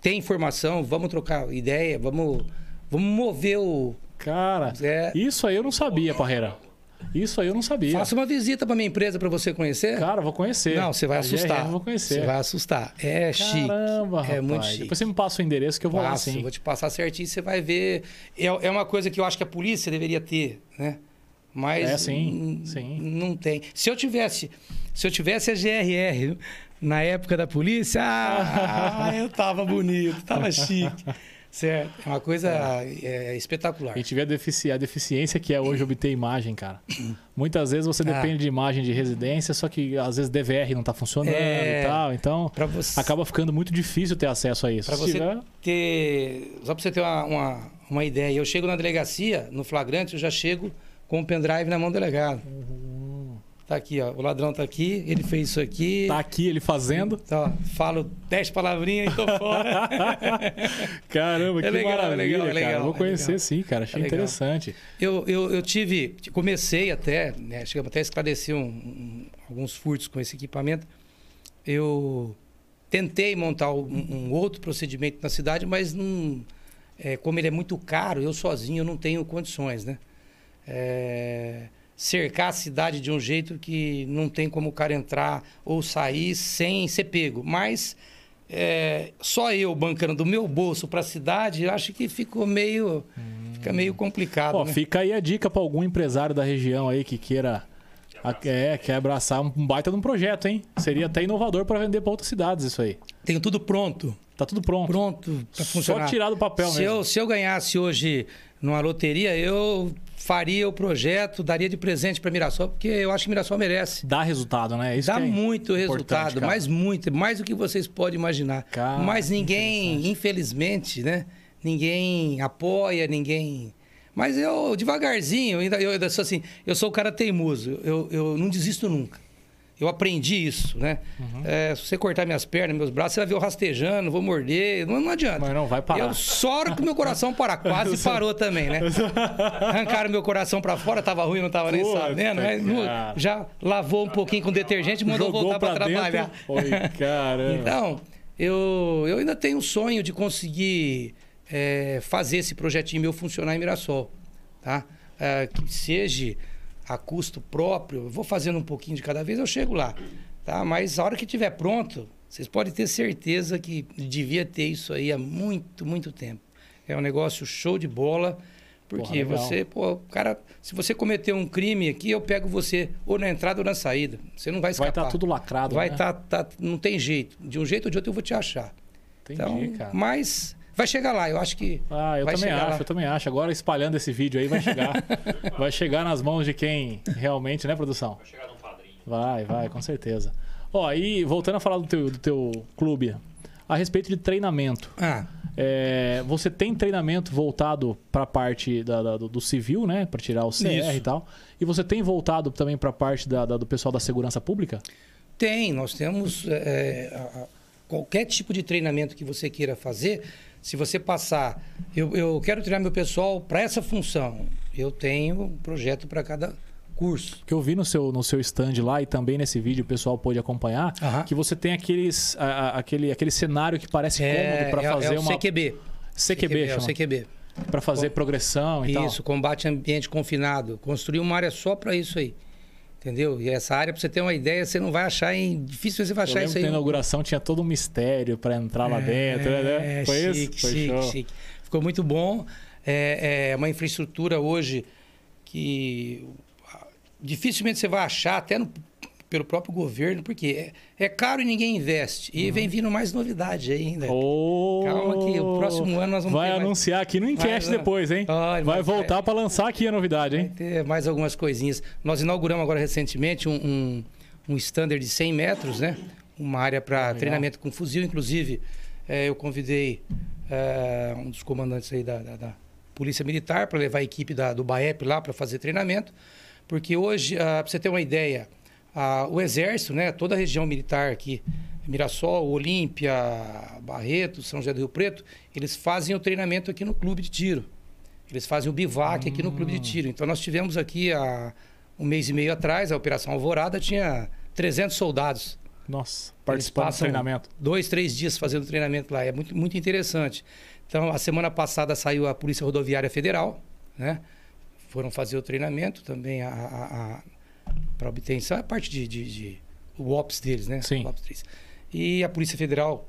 tem informação, vamos trocar ideia, vamos, vamos mover o. Cara, É. isso aí eu não sabia, Parreira. Isso aí eu não sabia. Faça uma visita para minha empresa para você conhecer. Cara, vou conhecer. Não, você vai A assustar. GRR eu vou conhecer. Você vai assustar. É chique. Caramba, rapaz. É muito chique. Depois você me passa o endereço que eu vou lá Passo, sim. vou te passar certinho, você vai ver. É, é uma coisa que eu acho que a polícia deveria ter, né? Mas É, sim, sim. não tem. Se eu tivesse, se eu tivesse a GRR na época da polícia, ah, eu tava bonito, tava chique. Certo? É uma coisa é, espetacular. A gente vê a, defici- a deficiência que é hoje obter imagem, cara. Muitas vezes você Ah. depende de imagem de residência, só que às vezes DVR não tá funcionando É. e tal. Então, você, acaba ficando muito difícil ter acesso a isso. Pra você tiver- ter. Só para você ter uma, uma, uma ideia, eu chego na delegacia, no flagrante, eu já chego com o pendrive na mão do delegado. Tá aqui, ó. O ladrão tá aqui, ele fez isso aqui. Tá aqui ele fazendo. Tá, falo dez palavrinhas e tô fora. Caramba, que É legal, é maravilha, legal, é cara. legal, Vou é conhecer legal. sim, cara. Achei É legal. interessante. eu, eu, eu tive. Comecei até, né? Chegamos até a esclarecer um- um- alguns furtos com esse equipamento. Eu tentei montar um, um outro procedimento na cidade, mas não. é, como ele é muito caro, eu sozinho eu não tenho condições, né? É, cercar a cidade de um jeito que não tem como o cara entrar ou sair sem ser pego. Mas é, só eu bancando do meu bolso para a cidade, eu acho que ficou meio, fica meio complicado. Ó, né? fica aí a dica pra algum empresário da região aí que queira. É, quer abraçar um baita de um projeto, hein? Seria até inovador pra vender pra outras cidades isso aí. Tenho tudo pronto, Tá tudo pronto. pronto para Só funcionar. tirar do papel se mesmo. eu, se eu ganhasse hoje numa loteria, eu faria o projeto, daria de presente para Mirassol, porque eu acho que Mirassol merece. Dá resultado, né? Isso Dá é muito resultado, cara. mas muito, mais do que vocês podem imaginar. Cara, mas ninguém, infelizmente, né? Ninguém apoia, ninguém. Mas eu, devagarzinho, eu ainda, eu ainda sou assim, eu sou o cara teimoso, eu, eu não desisto nunca. Eu aprendi isso, né? Uhum. É, se você cortar minhas pernas, meus braços, você vai ver eu rastejando, vou morder, não, não adianta. Mas não vai parar. Eu soro que meu coração para. Quase parou também, né? Arrancaram meu coração para fora, tava ruim, não tava nem Puta, sabendo. No- cara. já lavou um pouquinho com detergente e mandou Jogou voltar para trabalhar. Oi, caramba. Então, eu, eu ainda tenho um sonho de conseguir é, fazer esse projetinho meu funcionar em Mirassol. Tá? É, que seja a custo próprio, vou fazendo um pouquinho de cada vez, eu chego lá. Tá? Mas a hora que estiver pronto, vocês podem ter certeza que devia ter isso aí há muito, muito tempo. É um negócio show de bola. Porque Porra, você, pô, cara, se você cometer um crime aqui, eu pego você ou na entrada ou na saída. Você não vai Vai escapar. estar tudo lacrado, Vai né? tá, tá, não tem jeito. De um jeito ou de outro eu vou te achar. Entendi, então, cara. mas vai chegar lá. Eu acho que Ah, eu vai também chegar acho, lá. eu também acho. Agora espalhando esse vídeo aí vai chegar. vai chegar nas mãos de quem realmente, né, produção? Vai chegar num padrinho. Vai, vai, com certeza. Ó, e voltando a falar do teu, do teu clube, a respeito de treinamento. Ah, É, você tem treinamento voltado para a parte da- da- do, do civil, né? Para tirar o CR Isso. e tal. E você tem voltado também para a parte da- da- do pessoal da segurança pública? tem. Nós temos é, a- a- qualquer tipo de treinamento que você queira fazer. Se você passar, eu, eu quero treinar meu pessoal para essa função. Eu tenho um projeto para cada curso. Que eu vi no seu, no seu stand lá e também nesse vídeo o pessoal pôde acompanhar, que você tem aqueles, a- a- aquele, aquele cenário que parece cômodo para é, fazer é uma CQB. CQB, é chama. CQB. para fazer progressão e tal. Isso, combate ambiente confinado. Construir uma área só para isso aí. Entendeu? E essa área, para você ter uma ideia, você não vai achar em. Difícil você vai achar isso aí. na inauguração tinha todo um mistério para entrar lá dentro, né? É, Foi chique, isso? Foi chique, show. chique. Ficou muito bom. É, é uma infraestrutura hoje que ah, dificilmente você vai achar, até no- pelo próprio governo, porque é, é caro e ninguém investe. E vem vindo mais novidade ainda. Ô, Calma que o próximo ano nós vamos Vai ter mais- anunciar aqui no Vai, depois, hein? Vai mas- voltar para lançar aqui a novidade, Vai hein? ter mais algumas coisinhas. Nós inauguramos agora recentemente um, um, um standard de 100 metros, né? Uma área para treinamento com fuzil. Inclusive, eh, eu convidei eh, um dos comandantes aí da, da- da Polícia Militar para levar a equipe da, do BAEP lá para fazer treinamento. Porque hoje, para você ter uma ideia, ah, o Exército, né? Toda a região militar aqui, Mirassol, Olímpia, Barreto, São José do Rio Preto, eles fazem o treinamento aqui no clube de tiro. Eles fazem o bivac aqui no clube de tiro. Então nós tivemos aqui há um mês e meio atrás, a Operação Alvorada tinha 300 soldados. Nossa, participando do treinamento. Dois, três dias fazendo treinamento lá. É muito, muito interessante. Então, a semana passada saiu a Polícia Rodoviária Federal, né? Foram fazer o treinamento também a, para obtenção, a parte de, de, de- o OPS deles, né? Sim. O OPS deles. E a Polícia Federal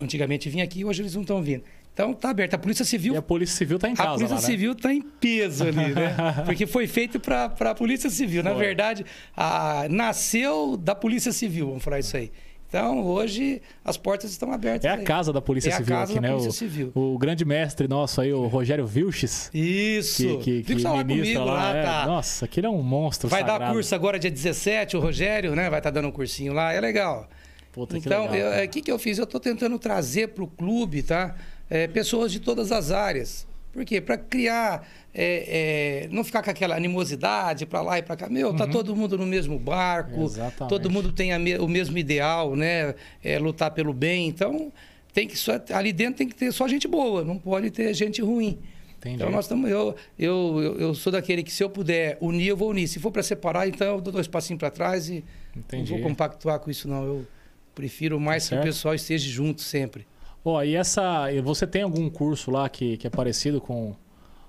antigamente vinha aqui, hoje eles não estão vindo. Então, tá aberto. A Polícia Civil E a Polícia Civil tá em a casa Polícia lá, né? Civil está em peso ali, né? Porque foi feito para a Polícia Civil. Na verdade, a- nasceu da Polícia Civil, vamos falar isso aí. Então, hoje, as portas estão abertas. É a aí. casa da Polícia É Civil aqui, da né? Polícia o, Civil. o grande mestre nosso aí, o Rogério Vilches, Isso. que, que, Fica que lá ministra comigo, lá, é. tá. Nossa, aquele é um monstro Vai sagrado. dar curso agora dia 17, o Rogério, né? Vai estar dando um cursinho lá, é legal. Puta, que então, legal, cara. o que, que eu fiz? Eu estou tentando trazer para o clube, tá? É, pessoas de todas as áreas. Por quê? Para criar, é, é, não ficar com aquela animosidade para lá e para cá. Meu, tá todo mundo no mesmo barco, Exatamente. todo mundo tem me- o mesmo ideal, né? É, lutar pelo bem. Então, tem que só, ali dentro tem que ter só gente boa, não pode ter gente ruim. Entendi. Então nós estamos. Eu, eu, eu, eu sou daquele que se eu puder unir, eu vou unir. Se for para separar, então eu dou dois passinhos para trás e Entendi. não vou compactuar com isso, não. Eu prefiro mais que Certo. o pessoal esteja junto sempre. Ó, e essa. Você tem algum curso lá que, que é parecido com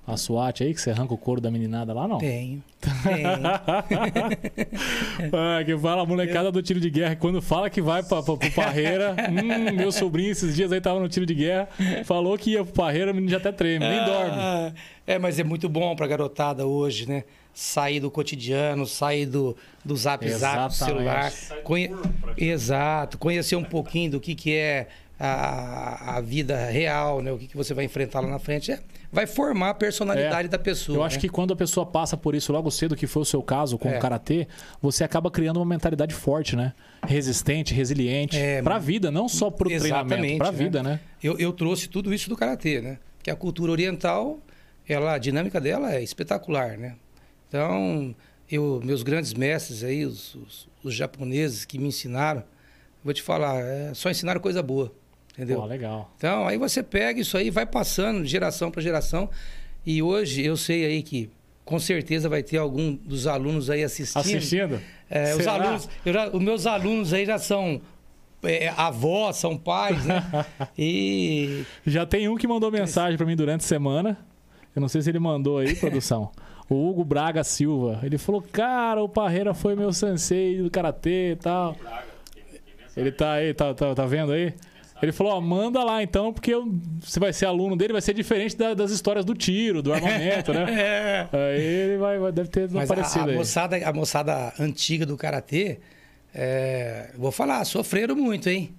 a SWAT aí, que você arranca o couro da meninada lá, não? Tenho. Tenho. Ah, que fala a molecada do tiro de guerra. Quando fala que vai pra, pra, pro Parreira, hum, meu sobrinho esses dias aí tava no tiro de guerra, falou que ia pro Parreira, o menino já até treme, nem dorme. Ah, É, mas é muito bom pra garotada hoje, né? Sair do cotidiano, sair do, do zap zap, do Exatamente. celular. Conhe- Exato, conhecer um pouquinho do que, que é a, a vida real, né? O que, que você vai enfrentar lá na frente. É, vai formar a personalidade É, da pessoa. Eu acho né? que quando a pessoa passa por isso logo cedo, que foi o seu caso com É. o karatê, você acaba criando uma mentalidade forte, né? Resistente, resiliente. É, pra vida, não só pro treinamento, Exatamente, pra né? vida, né? Eu, eu trouxe tudo isso do karatê, né? Que a cultura oriental, ela, a dinâmica dela é espetacular, né? Então, eu, meus grandes mestres aí, os, os, os japoneses que me ensinaram, vou te falar, é, só ensinaram coisa boa, entendeu? Pô, legal. Então, aí você pega isso aí, vai passando de geração para geração. E hoje eu sei aí que com certeza vai ter algum dos alunos aí assistindo. Assistindo? É, os alunos, eu já- os meus alunos aí já são é, avós, são pais, né? E Já tem um que mandou mensagem pra mim durante a semana. Eu não sei se ele mandou aí, produção. O Hugo Braga Silva. Ele falou: Cara, o Parreira foi meu sensei do karatê e tal. Ele tá aí, tá, tá, tá vendo aí? Ele falou: Ó, manda lá então, porque eu- você vai ser aluno dele, vai ser diferente da- das histórias do tiro, do armamento, né? é, Aí ele vai, vai- deve ter mas a, aparecido a aí. moçada, a moçada antiga do karatê, é, vou falar, sofreram muito, hein?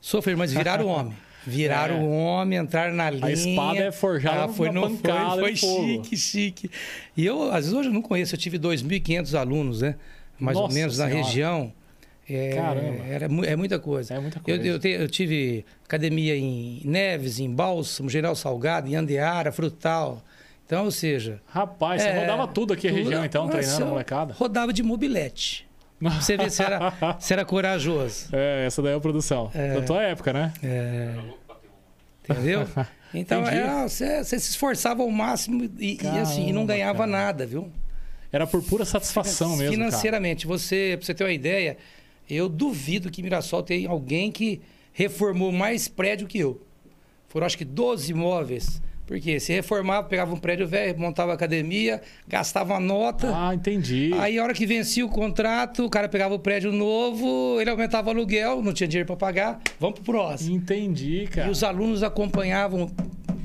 Sofreram, mas viraram homem. Viraram É. homem, entraram na linha. espada é forjada ah, foi, na não pancada foi, de foi chique, chique. E eu, às vezes, hoje eu não conheço, eu tive 2.500 alunos, né? Mais ou Nossa menos na Senhora. região. É, Caramba. Era, é muita coisa. É muita Eu, coisa. eu, te- eu tive academia em Neves, em Bálsamo, General Salgado, em Andeara, Frutal. Então, ou seja. Rapaz, você é, rodava tudo aqui a região, então, Nossa, treinando a eu molecada. Rodava de mobilete. Pra você ver se era, se era corajoso. É, essa daí é a produção. Da tua época, né? É, entendeu? Então, era- você, você se esforçava ao máximo e, e assim, e não Caramba, ganhava cara. nada, viu? Era por pura satisfação mesmo. cara. Financeiramente, você, pra você ter uma ideia, eu duvido que Mirassol tenha alguém que reformou mais prédio que eu. Foram acho que 12 imóveis. Porque se reformava, pegava um prédio velho, montava academia, gastava uma nota. Ah, entendi. Aí, a hora que vencia o contrato, o cara pegava o prédio novo, ele aumentava o aluguel, não tinha dinheiro para pagar, vamos pro próximo. Entendi, cara. E os alunos acompanhavam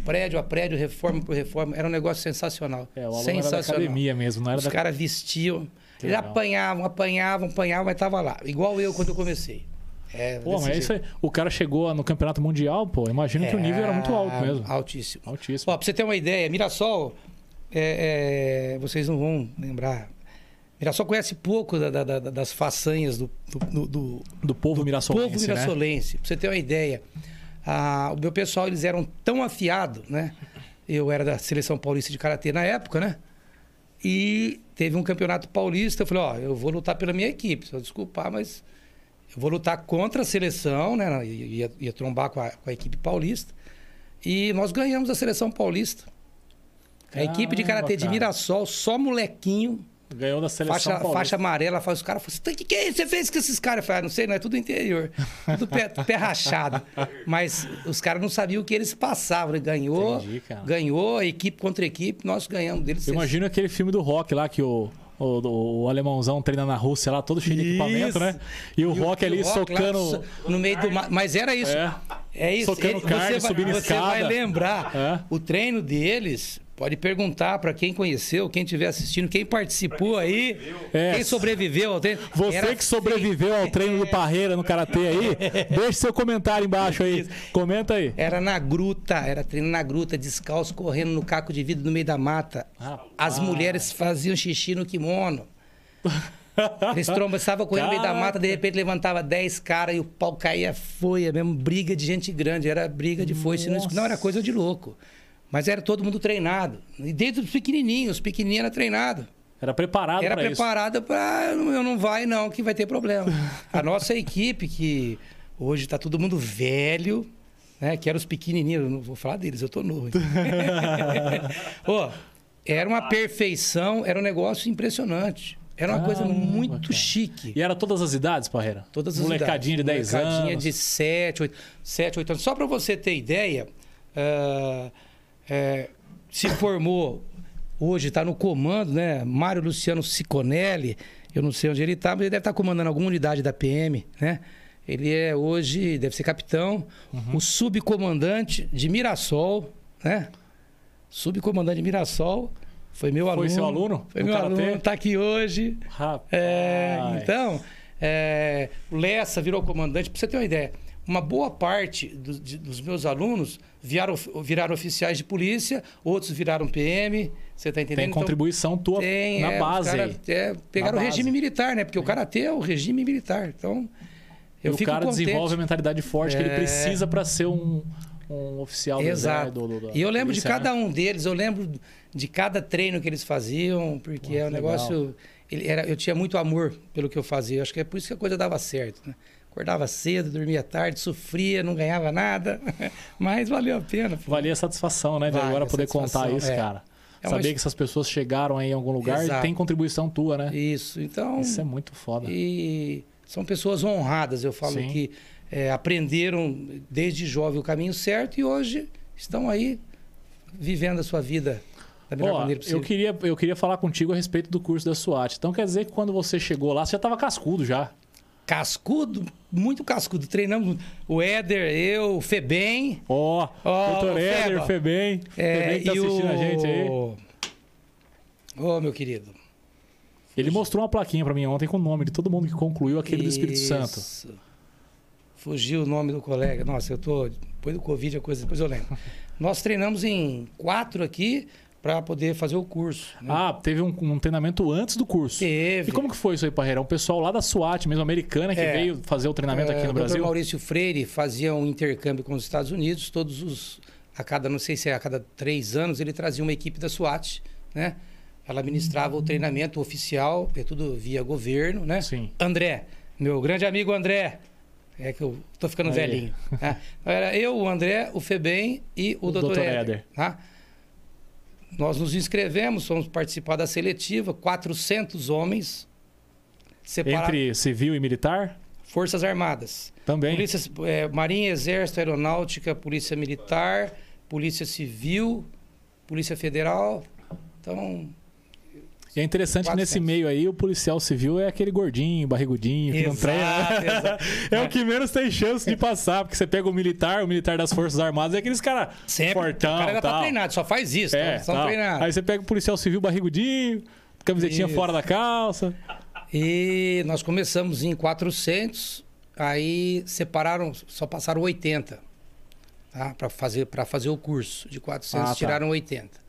prédio a prédio, reforma por reforma. Era um negócio sensacional. É, o aluno era da sensacional. academia mesmo, não era Os da... caras vestiam, eles legal. apanhavam, apanhavam, apanhavam, mas tava lá. Igual eu quando eu comecei. É, Pô, mas isso aí, o cara chegou no campeonato mundial, pô, imagino que o nível era muito alto É, mesmo. Altíssimo. Altíssimo. Ó, pra você ter uma ideia, Mirassol, é, é, vocês não vão lembrar. Mirassol conhece pouco da- da- da- das façanhas do, do- do- Do povo mirassolense, povo né? mirassolense. Pra você ter uma ideia, ah, o meu pessoal, eles eram tão afiados, né? Eu era da Seleção Paulista de Karatê na época, né? E teve um campeonato paulista, eu falei, ó, eu vou lutar pela minha equipe, só desculpar, mas eu vou lutar contra a seleção, né? Ia, ia trombar com a, com a equipe paulista. E nós ganhamos a seleção paulista. A equipe de Karatê de. Mirassol, só molequinho, Ganhou da seleção faixa, paulista. faixa amarela, faz os caras falam assim, que que é isso? Você fez com esses caras? Eu falei, ah, não sei, não é tudo interior. Tudo pé, pé rachado. Mas os caras não sabiam o que eles passavam. Ele ganhou, Entendi, ganhou, equipe contra equipe, nós ganhamos deles. Eu imagino aquele filme do rock lá que o, o, o alemãozão treina na Rússia lá, todo cheio de equipamento, né? E o E rock e ali o rock socando. no meio do mar. Mas era isso. É. É isso. Socando carne, você vai, subindo você vai escada. lembrar. É. O treino deles, pode perguntar para quem conheceu, quem estiver assistindo, quem participou aí, É. quem sobreviveu ao treino. Você Era que sobreviveu ao treino do Parreira no Karatê aí, deixe seu comentário embaixo aí. Comenta aí. Era na gruta, era treino na gruta, descalço, correndo no caco de vidro no meio da mata. Rapaz. As mulheres faziam xixi no kimono. Eles trombavam correndo no meio da mata, de repente levantava 10 caras e o pau caía folha mesmo, briga de gente grande, era briga de foice. Não era coisa de louco. Mas era todo mundo treinado. E desde os pequenininhos, os pequenininhos era treinado. Era preparado Era preparado para eu não vai não, que vai ter problema. A nossa equipe que hoje está todo mundo velho, né, que eram os pequenininhos, não vou falar deles, eu tô novo. hein? Ô, era uma perfeição, era um negócio impressionante. Era uma coisa Caramba, muito chique. E era todas as idades, Parreira? Todas as Molecadinha de idades. 10 Molecadinha anos. de 7, 8, 7, 8 anos. Só para você ter ideia, ah, é, se formou, hoje está no comando, né? Mário Luciano Siconelli, eu não sei onde ele está, mas ele deve estar comandando alguma unidade da PM, né? Ele é hoje, deve ser capitão, Uhum. o subcomandante de Mirassol, né? Subcomandante de Mirassol, foi meu Foi aluno. seu aluno Foi meu karatê? aluno, está aqui hoje. Rapaz. É, então, é, o Lessa virou comandante. Para você ter uma ideia, uma boa parte do- de- dos meus alunos viraram, viraram oficiais de polícia, outros viraram PM. Você está entendendo? Tem Então, contribuição tua tem, na é, base cara, é, pegaram Na o base. regime militar, né? Porque o karatê é o regime militar. Então, E eu o fico cara contente. desenvolve a mentalidade forte que ele É. precisa para ser um, um oficial do Exato. do- do- E eu lembro de polícia, cada né? um deles, eu lembro de cada treino que eles faziam, porque é um que negócio. Ele era, eu tinha muito amor pelo que eu fazia. Acho que é por isso que a coisa dava certo. Né? Acordava cedo, dormia tarde, sofria, não ganhava nada, mas valeu a pena. pô. Valia a satisfação, né? De Vale agora poder contar isso, é. cara. É uma Saber his- que essas pessoas chegaram aí em algum lugar e Exato. tem contribuição tua, né? Isso, então. Isso é muito foda. E são pessoas honradas, eu falo Sim. que é, aprenderam desde jovem o caminho certo e hoje estão aí vivendo a sua vida da melhor Ó, maneira possível. eu queria, eu queria falar contigo a respeito do curso da SWAT. Então quer dizer que quando você chegou lá, você já tava cascudo já. Cascudo, muito cascudo. Treinamos o Éder, eu, o Febem. Ó, Ó, doutor o Éder. Febem. É, Febem que tá assistindo o... a gente aí. Ô, meu querido. Ele mostrou uma plaquinha pra mim ontem com o nome de todo mundo que concluiu aquele do Espírito Santo. Isso. Fugiu o nome do colega. Nossa, eu tô. Depois do Covid, a coisa, depois eu lembro. Nós treinamos em quatro aqui para poder fazer o curso. né? Ah, teve um, um treinamento antes do curso. Teve. E como que foi isso aí, Parreira? Um pessoal lá da SWAT, mesmo americana, que É. veio fazer o treinamento aqui É, no o Dr. Brasil? Maurício Freire fazia um intercâmbio com os Estados Unidos, todos os. A cada, não sei se é a cada três anos, ele trazia uma equipe da SWAT, né? Ela ministrava o treinamento oficial, é tudo via governo, né? Sim. André, meu grande amigo André, é que eu tô ficando Aí. velhinho. né? Era eu, o André, o Febem e o, O Dr. Dr. Éder. Éder. tá? Nós nos inscrevemos, fomos participar da seletiva, 400 homens separados, Entre civil e militar? Forças Armadas. Também. Polícia, é, Marinha, Exército, Aeronáutica, Polícia Militar, Polícia Civil, Polícia Federal. Então, E é interessante que nesse 400. meio aí o policial civil é aquele gordinho, barrigudinho, que não Exato, treina. exato. É o que menos tem chance de passar, porque você pega o militar, o militar das Forças Armadas, é aqueles caras fortão o cara já tá treinado, só faz isso. É, são tal. treinados. Aí você pega o policial civil barrigudinho, camisetinha Isso. fora da calça. E nós começamos em 400, aí separaram, só passaram 80 tá? para fazer, pra fazer o curso. De 400 Ah, tá. tiraram 80.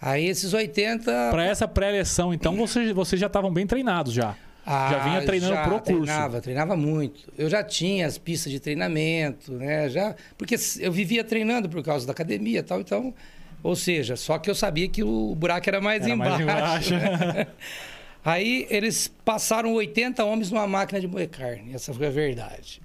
Aí esses 80. Pra essa pré-eleição, então, vocês, vocês já estavam bem treinados já. Ah, já vinha treinando já pro curso. Treinava, treinava muito. Eu já tinha as pistas de treinamento, né? Já, porque eu vivia treinando por causa da academia e tal, então. Ou seja, só que eu sabia que o buraco era mais Era mais embaixo. embaixo. né? Aí eles passaram 80 homens numa máquina de moer carne. Essa foi a verdade.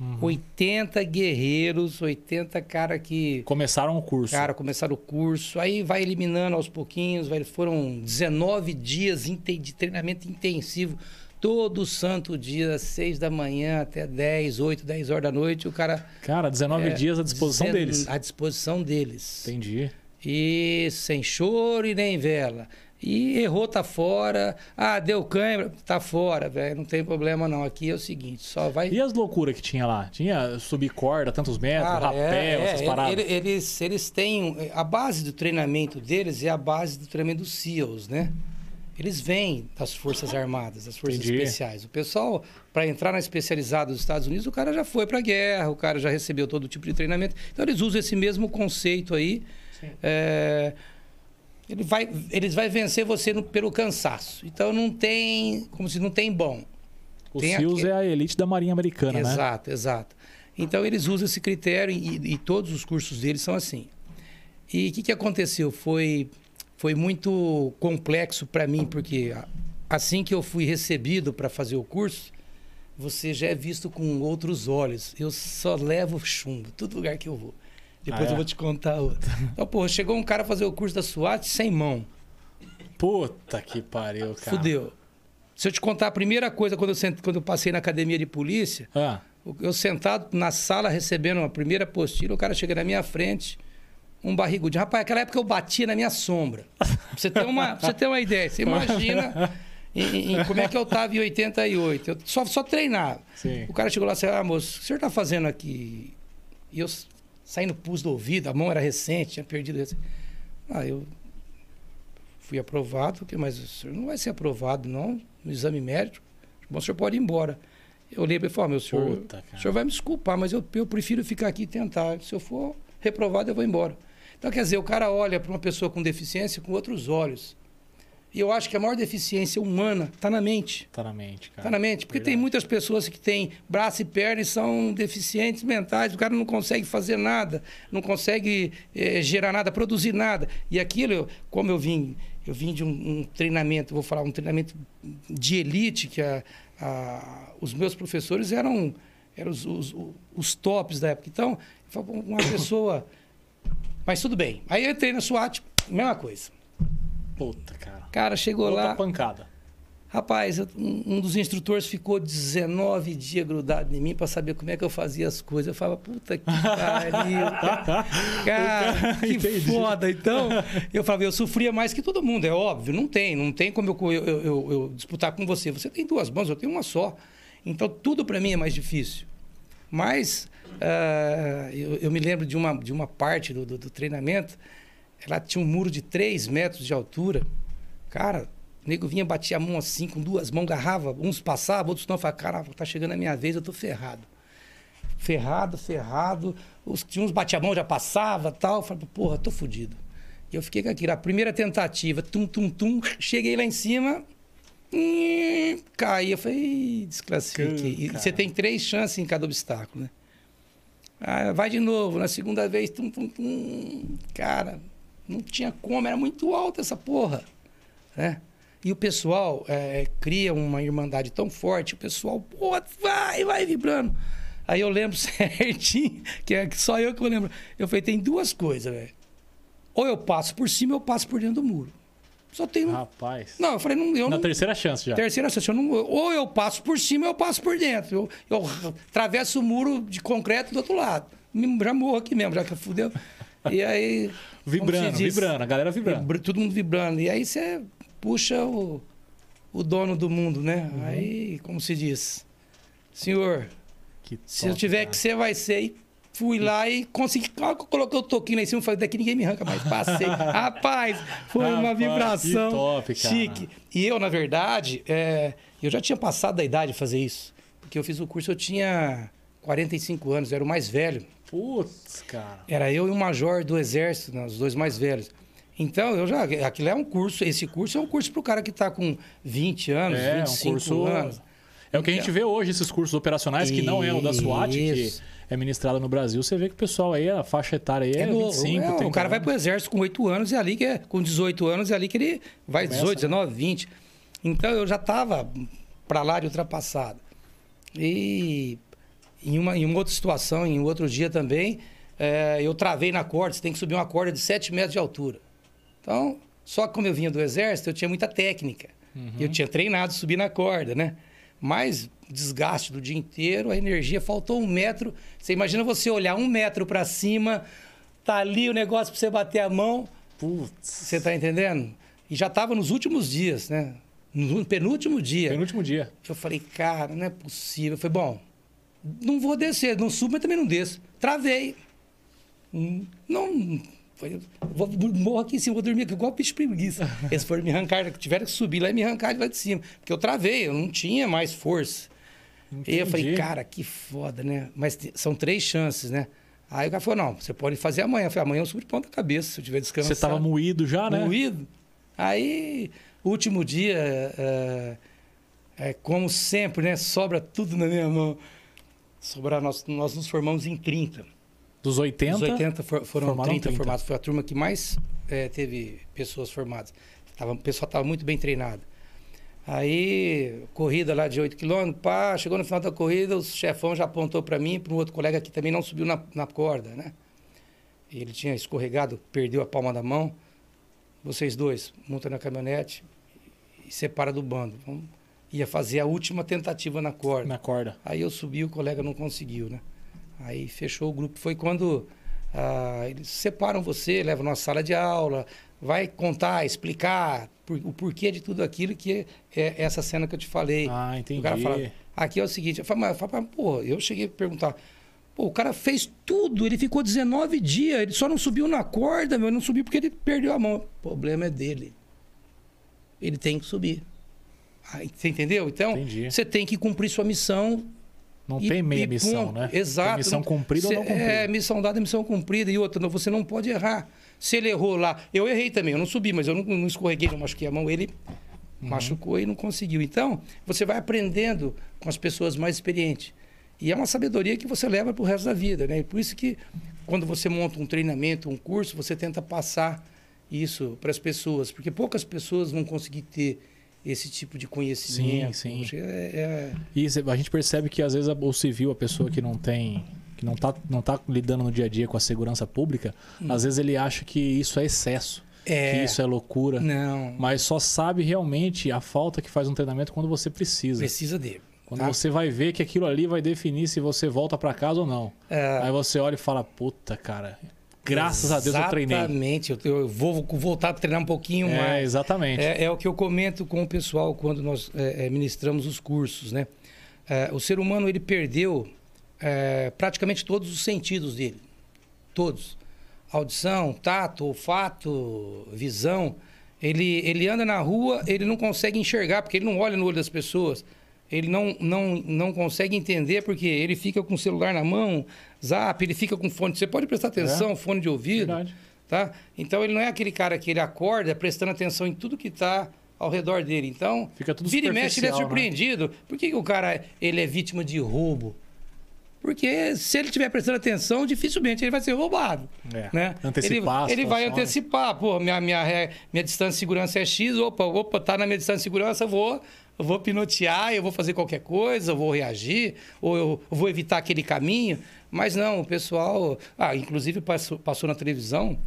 Uhum. 80 guerreiros, 80 cara que Começaram o curso. Cara, começaram o curso, aí vai eliminando aos pouquinhos, vai, foram 19 dias de treinamento intensivo, todo santo dia, às 6 da manhã até 10, 8, 10 horas da noite, o cara... Cara, 19 é, dias à disposição dezen- deles. À disposição deles. Entendi. E sem choro e nem vela. E errou, tá fora. Ah, deu câimbra, tá fora, velho. Não tem problema não. Aqui é o seguinte, só vai... E as loucuras que tinha lá? Tinha subir corda, tantos metros, Cara, rapel, é, é, essas paradas. ele- eles, eles têm. A base do treinamento deles é a base do treinamento dos SEALs, né? Eles vêm das Forças Armadas, das Forças Entendi. Especiais. O pessoal, para entrar na especializada dos Estados Unidos, o cara já foi para a guerra, o cara já recebeu todo tipo de treinamento. Então, eles usam esse mesmo conceito aí. É, ele vai, eles vai vencer você no- pelo cansaço. Então, não tem. Como se não tem bom. O tem SEALs aquele- é a elite da Marinha Americana, né? Exato, exato. Então eles usam esse critério e, e todos os cursos deles são assim. E o que, que aconteceu? Foi, foi muito complexo para mim, porque assim que eu fui recebido para fazer o curso, você já é visto com outros olhos. Eu só levo chumbo, todo lugar que eu vou. Depois ah, é? eu vou te contar outra. Então, pô, chegou um cara fazer o curso da SWAT sem mão. Puta que pariu, cara. Fudeu. Se eu te contar a primeira coisa quando eu, sent... quando eu passei na academia de polícia, ah. eu sentado na sala recebendo a primeira apostila, o cara chega na minha frente, um barrigudinho. Rapaz, naquela época eu batia na minha sombra. Pra você ter uma, você ter uma ideia. Você imagina em, em, como é que eu estava em 88. Eu só, só treinava. Sim. O cara chegou lá e disse, ah, moço, o que o senhor está fazendo aqui? E eu saindo pus do ouvido, a mão era recente, tinha perdido. Ah, eu fui aprovado, mas o senhor não vai ser aprovado, não, no exame médico. Bom, o senhor pode ir embora. Eu olhei para ele e falei, meu senhor, Puta, o senhor vai me desculpar, mas eu, eu prefiro ficar aqui e tentar. Se eu for reprovado, eu vou embora. Então, quer dizer, o cara olha para uma pessoa com deficiência com outros olhos. E eu acho que a maior deficiência humana está na mente. Está na mente, cara. Está na mente. Porque Verdade. tem muitas pessoas que têm braço e perna e são deficientes mentais. O cara não consegue fazer nada, não consegue é, gerar nada, produzir nada. E aquilo, como eu vim, eu vim de um, um treinamento, vou falar, um treinamento de elite, que a, a, os meus professores eram, eram os, os, os tops da época. Então, uma pessoa. Mas tudo bem. Aí eu entrei na SWAT, mesma coisa. Puta, cara. Cara, chegou Outra lá. pancada. Rapaz, um, dos instrutores ficou 19 dias grudado em mim para saber como é que eu fazia as coisas. Eu falava, puta que pariu. cara, que Entendi. foda. Então, eu falava, eu sofria mais que todo mundo, é óbvio. Não tem, não tem como eu, eu, eu, eu disputar com você. Você tem duas mãos, eu tenho uma só. Então, tudo para mim é mais difícil. Mas, uh, eu, eu, me lembro de uma, de uma parte do, do, do treinamento ela tinha um muro de 3 metros de altura. Cara, o nego vinha, batia a mão assim, com duas mãos, agarrava. Uns passavam, outros não. Falava, cara, tá chegando a minha vez, eu tô ferrado. Ferrado, ferrado. Os, tinha uns batia a mão, já passava tal. Falei, porra, tô fudido. E eu fiquei com aquilo. A primeira tentativa, tum, tum, tum. Cheguei lá em cima, hum, caí. Eu falei, desclassifiquei. Você tem três chances em cada obstáculo, né? Ah, vai de novo, na segunda vez, tum, tum, tum. Cara, não tinha como, era muito alta essa porra. Né? E o pessoal é, cria uma irmandade tão forte, o pessoal, pô, vai, vai vibrando. Aí eu lembro certinho, que é só eu que eu lembro. Eu falei, tem duas coisas, velho. Ou eu passo por cima ou eu passo por dentro do muro. Só tem um. Rapaz. Não, eu falei, não. Eu Na não... terceira chance já. Terceira chance. Eu não... Ou eu passo por cima ou eu passo por dentro. Eu, eu atravesso o muro de concreto do outro lado. Já morro aqui mesmo, já que fudeu. E aí. Vibrando, vibrando, a galera vibrando. Vibra, todo mundo vibrando. E aí você puxa o, o dono do mundo, né? Uhum. Aí, como se diz, senhor, top, se eu tiver cara. que ser, vai ser. E fui lá e consegui. Coloquei o toquinho lá em cima e falei, daqui ninguém me arranca mais. Passei. Rapaz, foi Rapaz, uma vibração top, chique. E eu, na verdade, é, eu já tinha passado da idade de fazer isso. Porque eu fiz o curso, eu tinha 45 anos, eu era o mais velho. Putz, cara. Era eu e um major do exército, né, os dois mais velhos. Então, eu já. Aquilo é um curso. Esse curso é um curso para o cara que está com 20 anos, é, 25 um curso, anos. É o que a gente vê hoje, esses cursos operacionais, que não é o da SWAT, que é ministrado no Brasil. Você vê que o pessoal aí, a faixa etária aí é, é 25, é, 30 O cara vai para o exército com 8 anos e ali que é, com 18 anos, é ali que ele vai Começa, 18, 19, 20. Então eu já estava para lá de ultrapassado. E em uma, em uma outra situação, em outro dia também, é, eu travei na corda. Você tem que subir uma corda de 7 metros de altura. Então, só que como eu vinha do exército, eu tinha muita técnica. Uhum. Eu tinha treinado subir na corda, né? Mas desgaste do dia inteiro, a energia faltou um metro. Você imagina você olhar um metro para cima, tá ali o negócio para você bater a mão. Putz. Você tá entendendo? E já tava nos últimos dias, né? No penúltimo dia. Penúltimo dia. Eu falei, cara, não é possível. Eu falei, bom, não vou descer, não subo, mas também não desço. Travei. Hum, não. Foi, vou, morro aqui em cima, vou dormir aqui, igual bicho preguiça. Eles foram me arrancar, tiveram que subir lá e me arrancar de lá de cima. Porque eu travei, eu não tinha mais força. Entendi. E eu falei, cara, que foda, né? Mas são três chances, né? Aí o cara falou, não, você pode fazer amanhã. Eu falei, amanhã eu subo de ponta cabeça, se eu tiver descansado. Você estava moído já, né? Moído. Aí, último dia, é, é, como sempre, né? Sobra tudo na minha mão. Sobrar, nós, nós nos formamos em 30. Dos 80? Dos 80 for, foram formaram 30, 30. formados. Foi a turma que mais eh, teve pessoas formadas. Tava, o pessoal estava muito bem treinado. Aí, corrida lá de 8 quilômetros, pá, chegou no final da corrida, o chefão já apontou para mim, para um outro colega que também não subiu na, na corda, né? Ele tinha escorregado, perdeu a palma da mão. Vocês dois, monta na caminhonete e separa do bando. Vamos- ia fazer a última tentativa na corda. Na corda. Aí eu subi, o colega não conseguiu, né? Aí fechou o grupo. Foi quando ah, eles separam você, levam numa sala de aula, vai contar, explicar por- o porquê de tudo aquilo que é essa cena que eu te falei. Ah, entendi. O cara fala, aqui é o seguinte, eu falo, mas, eu falo, pô, eu cheguei a perguntar, pô, o cara fez tudo, ele ficou 19 dias, ele só não subiu na corda, meu, não subiu porque ele perdeu a mão. O problema é dele. Ele tem que subir. Aí, você entendeu? Então, Entendi. você tem que cumprir sua missão Não e- tem meia e missão, né? Exato. Tem missão cumprida cê- ou não cumprida. É, missão dada é missão cumprida. E outra, você não pode errar. Se ele errou lá, eu errei também, eu não subi, mas eu não, não escorreguei, não machuquei a mão, ele Uhum. machucou e não conseguiu. Então, você vai aprendendo com as pessoas mais experientes. E é uma sabedoria que você leva para o resto da vida, né? E por isso que quando você monta um treinamento, um curso, você tenta passar isso para as pessoas, porque poucas pessoas vão conseguir ter esse tipo de conhecimento. Sim, sim. É, é- E a gente percebe que às vezes o civil, a pessoa que não tem. que não tá, não tá lidando no dia a dia com a segurança pública, às vezes ele acha que isso é excesso, Hum. é- que isso é loucura. Não, Mas só sabe realmente a falta que faz um treinamento quando você precisa. precisa dele. Quando tá? você vai ver que aquilo ali vai definir se você volta pra casa ou não. É, Aí você olha e fala, puta, cara, graças a Deus eu treinei. Exatamente. Eu, eu vou voltar a treinar um pouquinho É, mais. exatamente. É, é o que eu comento com o pessoal quando nós é, é, ministramos os cursos, né? É, o ser humano ele perdeu é, praticamente todos os sentidos dele, todos. Audição, tato, olfato, visão. Ele, ele anda na rua, ele não consegue enxergar porque ele não olha no olho das pessoas. Ele não, não, não consegue entender porque ele fica com o celular na mão, zap, ele fica com fone. Você pode prestar atenção, fone de ouvido Verdade. tá? Então ele não é aquele cara que ele acorda prestando atenção em tudo que está ao redor dele. Então, Fica tudo vira e mexe ele é né? surpreendido. Por que, que o cara ele é vítima de roubo? Porque se ele estiver prestando atenção, dificilmente ele vai ser roubado. É. Né? Antecipar ele, ele vai situações. antecipar. Pô, minha, minha, minha distância de segurança é X. Opa, opa, tá na minha distância de segurança, eu vou, eu vou pinotear, eu vou fazer qualquer coisa, eu vou reagir, ou eu vou evitar aquele caminho. Mas não, o pessoal. Ah, inclusive passou, passou na televisão.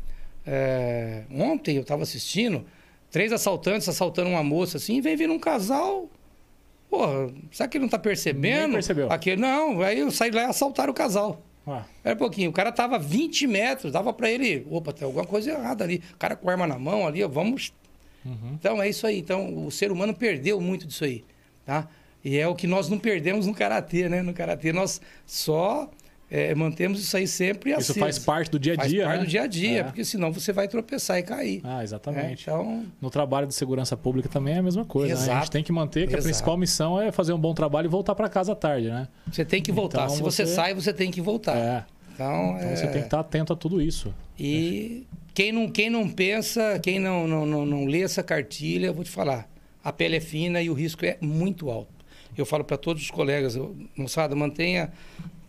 é, ontem eu estava assistindo, três assaltantes assaltando uma moça assim, e vem vindo um casal. Porra, será que ele não tá percebendo? Nem percebeu. Aquele, não, aí eu saí lá e assaltaram o casal. Ah, Era um pouquinho. O cara tava 20 metros, dava pra ele. Opa, tem alguma coisa errada ali. O cara com arma na mão ali, ó, vamos. Uhum. Então é isso aí. Então o ser humano perdeu muito disso aí, tá? E é o que nós não perdemos no karatê, né? No karatê nós só é, mantemos isso aí sempre isso aceso. faz parte do dia a Faz dia, parte né? do dia a dia, É. porque senão você vai tropeçar e cair. Ah, né? exatamente. Então, No trabalho de segurança pública também é a mesma coisa, né? A gente tem que manter que a Exato. principal missão é fazer um bom trabalho e voltar pra casa à tarde, né? você tem que voltar. Então Se você... você- sai, você tem que voltar. É. Então, Então é... você tem que estar atento a tudo isso. E quem não, quem não pensa, quem não, não, não, não lê essa cartilha, eu vou te falar. A pele é fina e o risco é muito alto. Eu falo para todos os colegas, moçada, mantenha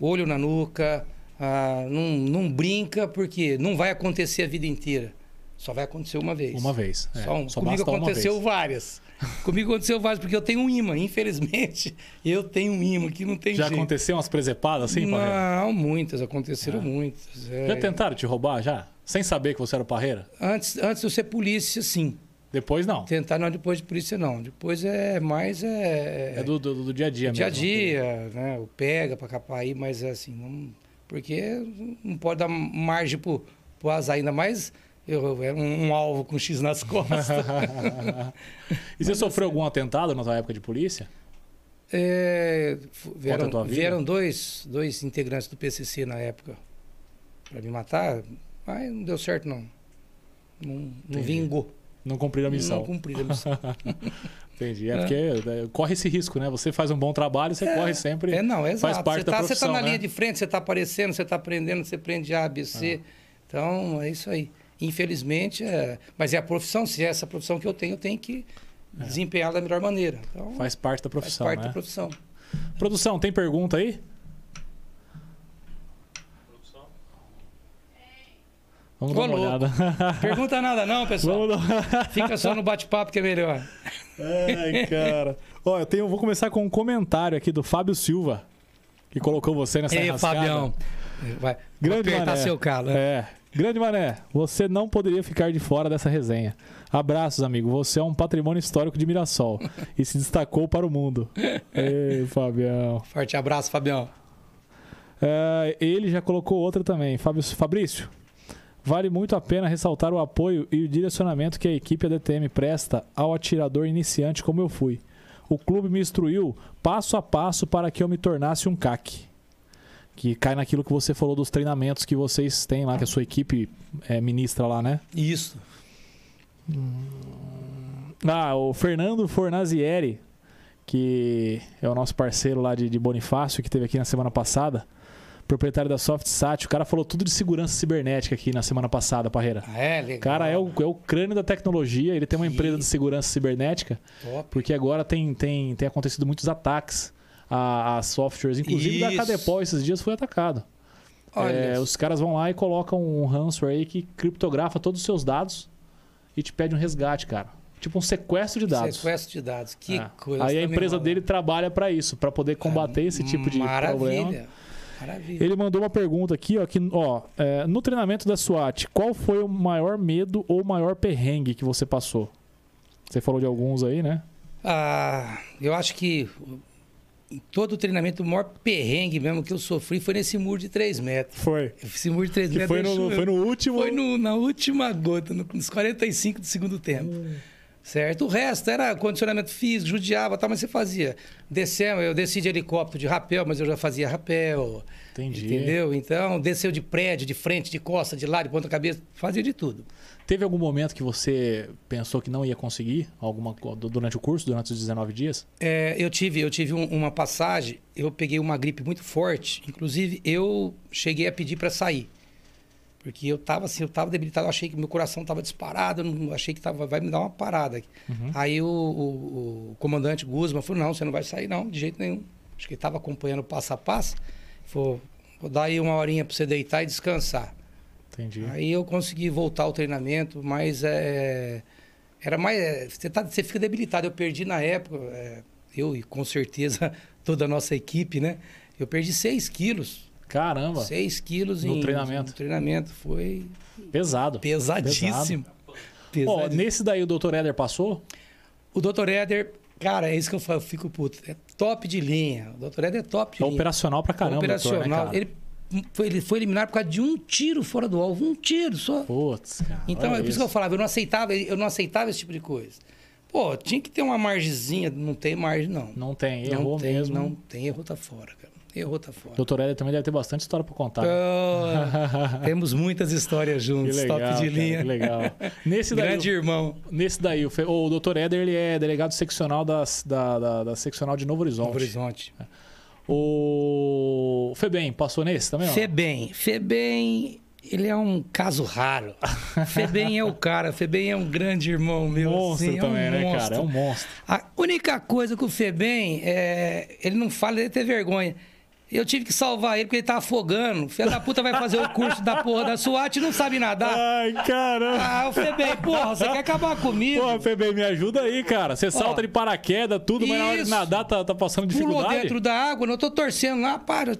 olho na nuca, ah, não, não brinca, porque não vai acontecer a vida inteira. Só vai acontecer uma vez. Uma vez. é. Só, um. Só Comigo aconteceu várias. Comigo aconteceu várias, porque eu tenho um imã. Infelizmente, eu tenho um imã que não tem Já jeito. aconteceu umas presepadas assim, Parreira? Não, muitas, aconteceram muitas. é. Já tentaram te roubar já? Sem saber que você era o Parreira? Antes, antes de eu ser polícia, sim. Depois não. Tentar não depois de polícia, não. Depois é mais. É, É do, do, do dia a dia dia a mesmo. dia, né? O pega pra capar aí, mas é assim, não, porque não pode dar margem pro, pro azar, ainda mais eu, é um, um alvo com X nas costas. e você sofreu algum atentado na sua época de polícia? É, vieram tua vida? vieram dois, dois integrantes do PCC na época pra me matar, mas não deu certo, não. Não, não vingou. Não cumpriram a missão. Não cumpri a missão. Entendi. É, É. porque é, corre esse risco, né? Você faz um bom trabalho, você corre sempre. É, não, é faz exato. parte você da tá, você profissão, tá na né? linha de frente, você tá aparecendo, você tá aprendendo, você aprende A, B, Ah. C. Então, é isso aí. Infelizmente, é... mas é a profissão, se é essa profissão que eu tenho, eu tenho que desempenhar da melhor maneira. Então, Faz parte da faz profissão, parte né? da profissão. Produção, tem pergunta aí? Vamos Ô, dar uma louco. olhada. Pergunta nada não, pessoal. Dar... Fica só no bate-papo que é melhor. Ai, cara. Ó, eu tenho, vou começar com um comentário aqui do Fábio Silva, que colocou você nessa Ei, enrascada. Fabião. Vai Grande vou apertar mané. seu calo. É. Grande Mané, você não poderia ficar de fora dessa resenha. Abraços, amigo. Você é um patrimônio histórico de Mirassol e se destacou para o mundo. Ei, Fabião. Forte abraço, Fabião. É, ele já colocou outra também. Fabrício, vale muito a pena ressaltar o apoio e o direcionamento que a equipe ADTM presta ao atirador iniciante como eu fui. O clube me instruiu passo a passo para que eu me tornasse um CAC. Que cai naquilo que você falou dos treinamentos que vocês têm lá, que a sua equipe é, ministra lá, né? Isso. Ah, o Fernando Fornazieri, que é o nosso parceiro lá de, de Bonifácio, que teve aqui na semana passada, proprietário da SoftSat. O cara falou tudo de segurança cibernética aqui na semana passada, Parreira. Ah, é, legal. O cara é o, é o crânio da tecnologia, ele tem uma Que- empresa de segurança cibernética, Top. porque agora tem, tem, tem acontecido muitos ataques a, a softwares, inclusive da Isso. Cadepol esses dias foi atacado. Olha, É, os caras vão lá e colocam um ransomware aí que criptografa todos os seus dados e te pede um resgate, cara. Tipo um sequestro de dados. sequestro de dados. Que É. coisa. Aí a empresa dele trabalha para isso, para poder combater esse tipo de Maravilha. problema. Maravilha. Ele mandou uma pergunta aqui, ó, que, ó, é, no treinamento da SWAT, qual foi o maior medo ou o maior perrengue que você passou? Você falou de alguns aí, né? Ah, eu acho que em todo o treinamento, o maior perrengue mesmo que eu sofri foi nesse muro de 3 metros. Foi. Esse muro de 3 Que metros. foi no, foi no último. Foi no- na última gota, no- nos 45 do segundo tempo. Certo? O resto era condicionamento físico, judiava, tal, mas você fazia. Descemos, eu desci de helicóptero de rapel, mas eu já fazia rapel. Entendi. Entendeu? Então, desceu de prédio, de frente, de costa, de lado, de ponta cabeça, fazia de tudo. Teve algum momento que você pensou que não ia conseguir alguma durante o curso, durante os 19 dias? É, eu tive, eu tive um- uma passagem, eu peguei uma gripe muito forte, inclusive eu cheguei a pedir para sair. Porque eu tava assim, eu tava debilitado, eu achei que meu coração tava disparado, eu não, achei que tava, vai me dar uma parada aqui. Aí o, o- o comandante Guzman falou: não, você não vai sair, não, de jeito nenhum. Acho que ele estava acompanhando passo a passo. Falou, vou dar aí uma horinha para você deitar e descansar. Entendi. Aí eu consegui voltar ao treinamento, mas é, era mais. é, Você, tá, você fica debilitado. Eu perdi na época, é, eu e com certeza toda a nossa equipe, né? Eu perdi 6 quilos. Caramba, 6 quilos No em treinamento. No treinamento. Foi pesado. pesadíssimo. Ó, Pesadíssimo. nesse daí o Dr. Éder passou? O Dr. Éder, cara, é isso que eu falo, eu fico puto. É top de linha. O Dr. Éder é top de É linha. operacional pra caramba, Operacional. doutor, né, ele, foi, ele foi eliminado por causa de um tiro fora do alvo. Um tiro só. Putz, cara. Então, é por isso que eu falava, eu não aceitava, eu não aceitava esse tipo de coisa. Pô, tinha que ter uma margezinha, não tem margem, não. Não tem, não errou tem, mesmo. Não tem, errou tá fora. Errou tá fora. Doutor Éder também deve ter bastante história pra contar. Ah, temos muitas histórias Que juntos, legal, top de cara, linha. que legal. Nesse daí, Grande irmão. nesse daí o, o Dr. Éder ele é delegado seccional das- da, da, da seccional de Novo Horizonte. Novo Horizonte. O Febem passou nesse também? Febem. Febem, ele é um caso raro. Febem é o cara. Febem é um grande irmão meu. monstro assim, é um também, né, cara? monstro. É um monstro. A única coisa que o Febem, é, ele não fala, ele tem vergonha. Eu tive que salvar ele porque ele tá afogando. O filho da puta vai fazer o curso da porra da SWAT e não sabe nadar. Ai, caramba. Ah, o Febem, porra, você quer acabar comigo? Pô, Febem, me ajuda aí, cara. Você salta de paraquedas, tudo, mas na hora de nadar tá, tá passando Pulou dificuldade. dentro da água, não eu tô torcendo lá, para.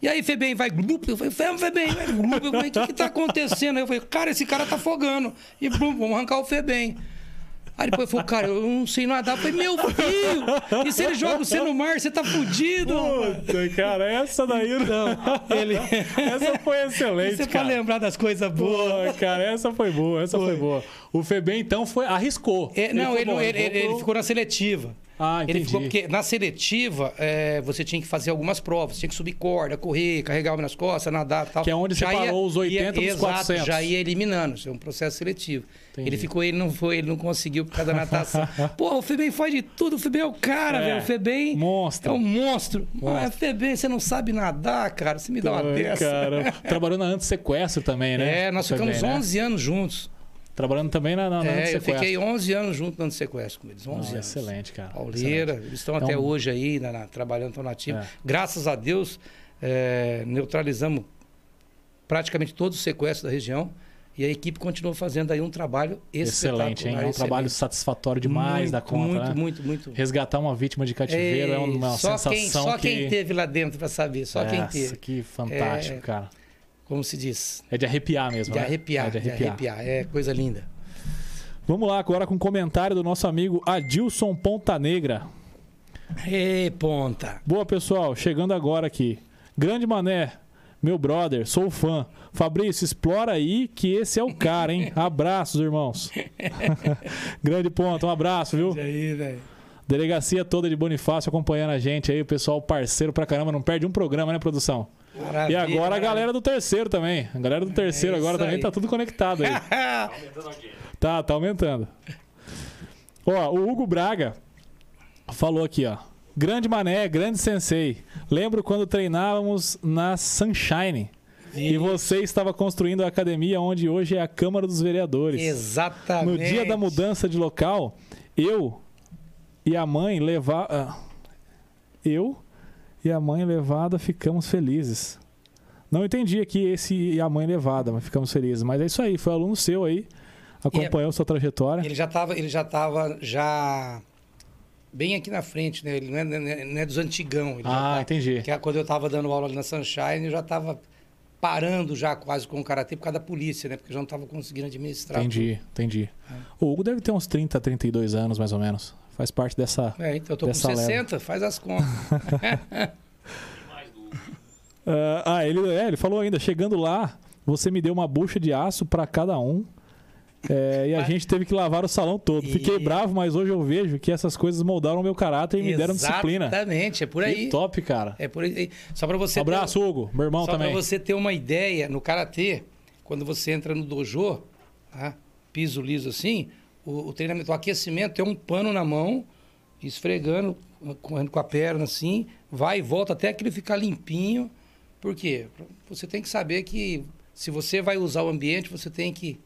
E aí, Febem, vai glup. Eu falei, "Fe- Febem, vai glup. Eu falei, o que que tá acontecendo? Aí eu falei, cara, esse cara tá afogando. E blum, vamos arrancar o Febem. Aí depois falou, cara, eu não sei nadar. Eu falei, meu filho, e se ele joga você no mar, você tá fudido. Puta, cara, essa daí. Então, ele... Essa foi excelente, Você pode cara. lembrar das coisas boas. Cara, essa foi boa, essa foi, boa. O Febem, então, foi, arriscou. É, não, foi ele, bom, ele- foi ele- ele ficou na seletiva. Ah, Ele entendi. ficou porque na seletiva é, você tinha que fazer algumas provas, tinha que subir corda, correr, carregar nas costas, nadar, e tal. Que é onde separou os 80 dos exato, 400. Já ia eliminando, isso é um processo seletivo. Entendi. Ele ficou, ele não foi, ele não conseguiu por causa da natação. Pô, o Febem faz de tudo, o Febem é o cara, É, velho. O Febem monstro. é um monstro. Monstro. Ah, Febem, você não sabe nadar, cara. Você me dá uma Ai, dessa. cara. Trabalhando na anti-sequestro também, né? É, nós ficamos né? 11 anos juntos. Trabalhando também na, na, na É, eu fiquei 11 anos junto no sequestro com eles. 11 Não, anos. excelente, cara. Pauleira, eles estão Então- até hoje aí na- na- trabalhando, estão na ativa. É. Graças a Deus, é, neutralizamos praticamente todos os sequestros da região. E a equipe continuou fazendo aí um trabalho Excelente, hein? É um excelente. trabalho satisfatório demais muito, da conta, Muito, né? muito, muito. Resgatar uma vítima de cativeiro é, uma só sensação quem, Só que... quem teve lá dentro para saber, só quem Essa, teve. que fantástico, É, cara. Como se diz? É de arrepiar mesmo, De né? arrepiar, É de de arrepiar. arrepiar. É coisa linda. Vamos lá agora com um comentário do nosso amigo Adilson Ponta Negra. Ê, ponta. Boa, pessoal. Chegando agora aqui. Grande Mané, meu brother, sou fã. Fabrício, explora aí que esse é o cara, hein? Abraços, irmãos. Grande ponto, um abraço, viu? E aí, velho? Delegacia toda de Bonifácio acompanhando a gente aí, o pessoal parceiro pra caramba, não perde um programa, né, produção? E Maravilha, agora a maravilha. galera do terceiro também. A galera do terceiro É agora também aí. tá tudo conectado aí. Tá, tá aumentando. Ó, o Hugo Braga falou aqui, ó. Grande mané, grande sensei. Lembro quando treinávamos na Sunshine. E você estava construindo a academia onde hoje é a Câmara dos Vereadores. Exatamente. No dia da mudança de local, eu e a mãe levava. Eu e a mãe levada ficamos felizes. Não entendi aqui esse e a mãe levada, mas ficamos felizes. Mas é isso aí, foi aluno seu aí, acompanhou sua trajetória. Ele já estava, ele já tava já bem aqui na frente, né? Ele não é, não é- não é dos antigão. Ah, tá- entendi. Que é quando eu estava dando aula ali na Sunshine, eu já estava parando já quase com o karatê por causa da polícia, né? Porque eu já não estava conseguindo administrar. Entendi, entendi. É. O Hugo deve ter uns 30, 32 anos, mais ou menos. Faz parte dessa. tudo. É, então eu tô com Dessa leva. 60, faz as contas. Ah, ah, ele, é, ele falou ainda, chegando lá, você me deu uma bucha de aço para cada um. É, e a gente teve que lavar o salão todo. Fiquei E- bravo, mas hoje eu vejo que essas coisas moldaram o meu caráter e me deram disciplina. Exatamente, é por aí. Que top, cara. É por aí. Só para você ter- Abraço, Hugo. Meu irmão Só também. para você ter uma ideia, no karatê, quando você entra no dojo, tá? piso liso assim, o, o treinamento, o aquecimento é um pano na mão, esfregando, correndo com a perna assim, vai e volta até que ele ficar limpinho. Por quê? Você tem que saber que se você vai usar o ambiente, você tem que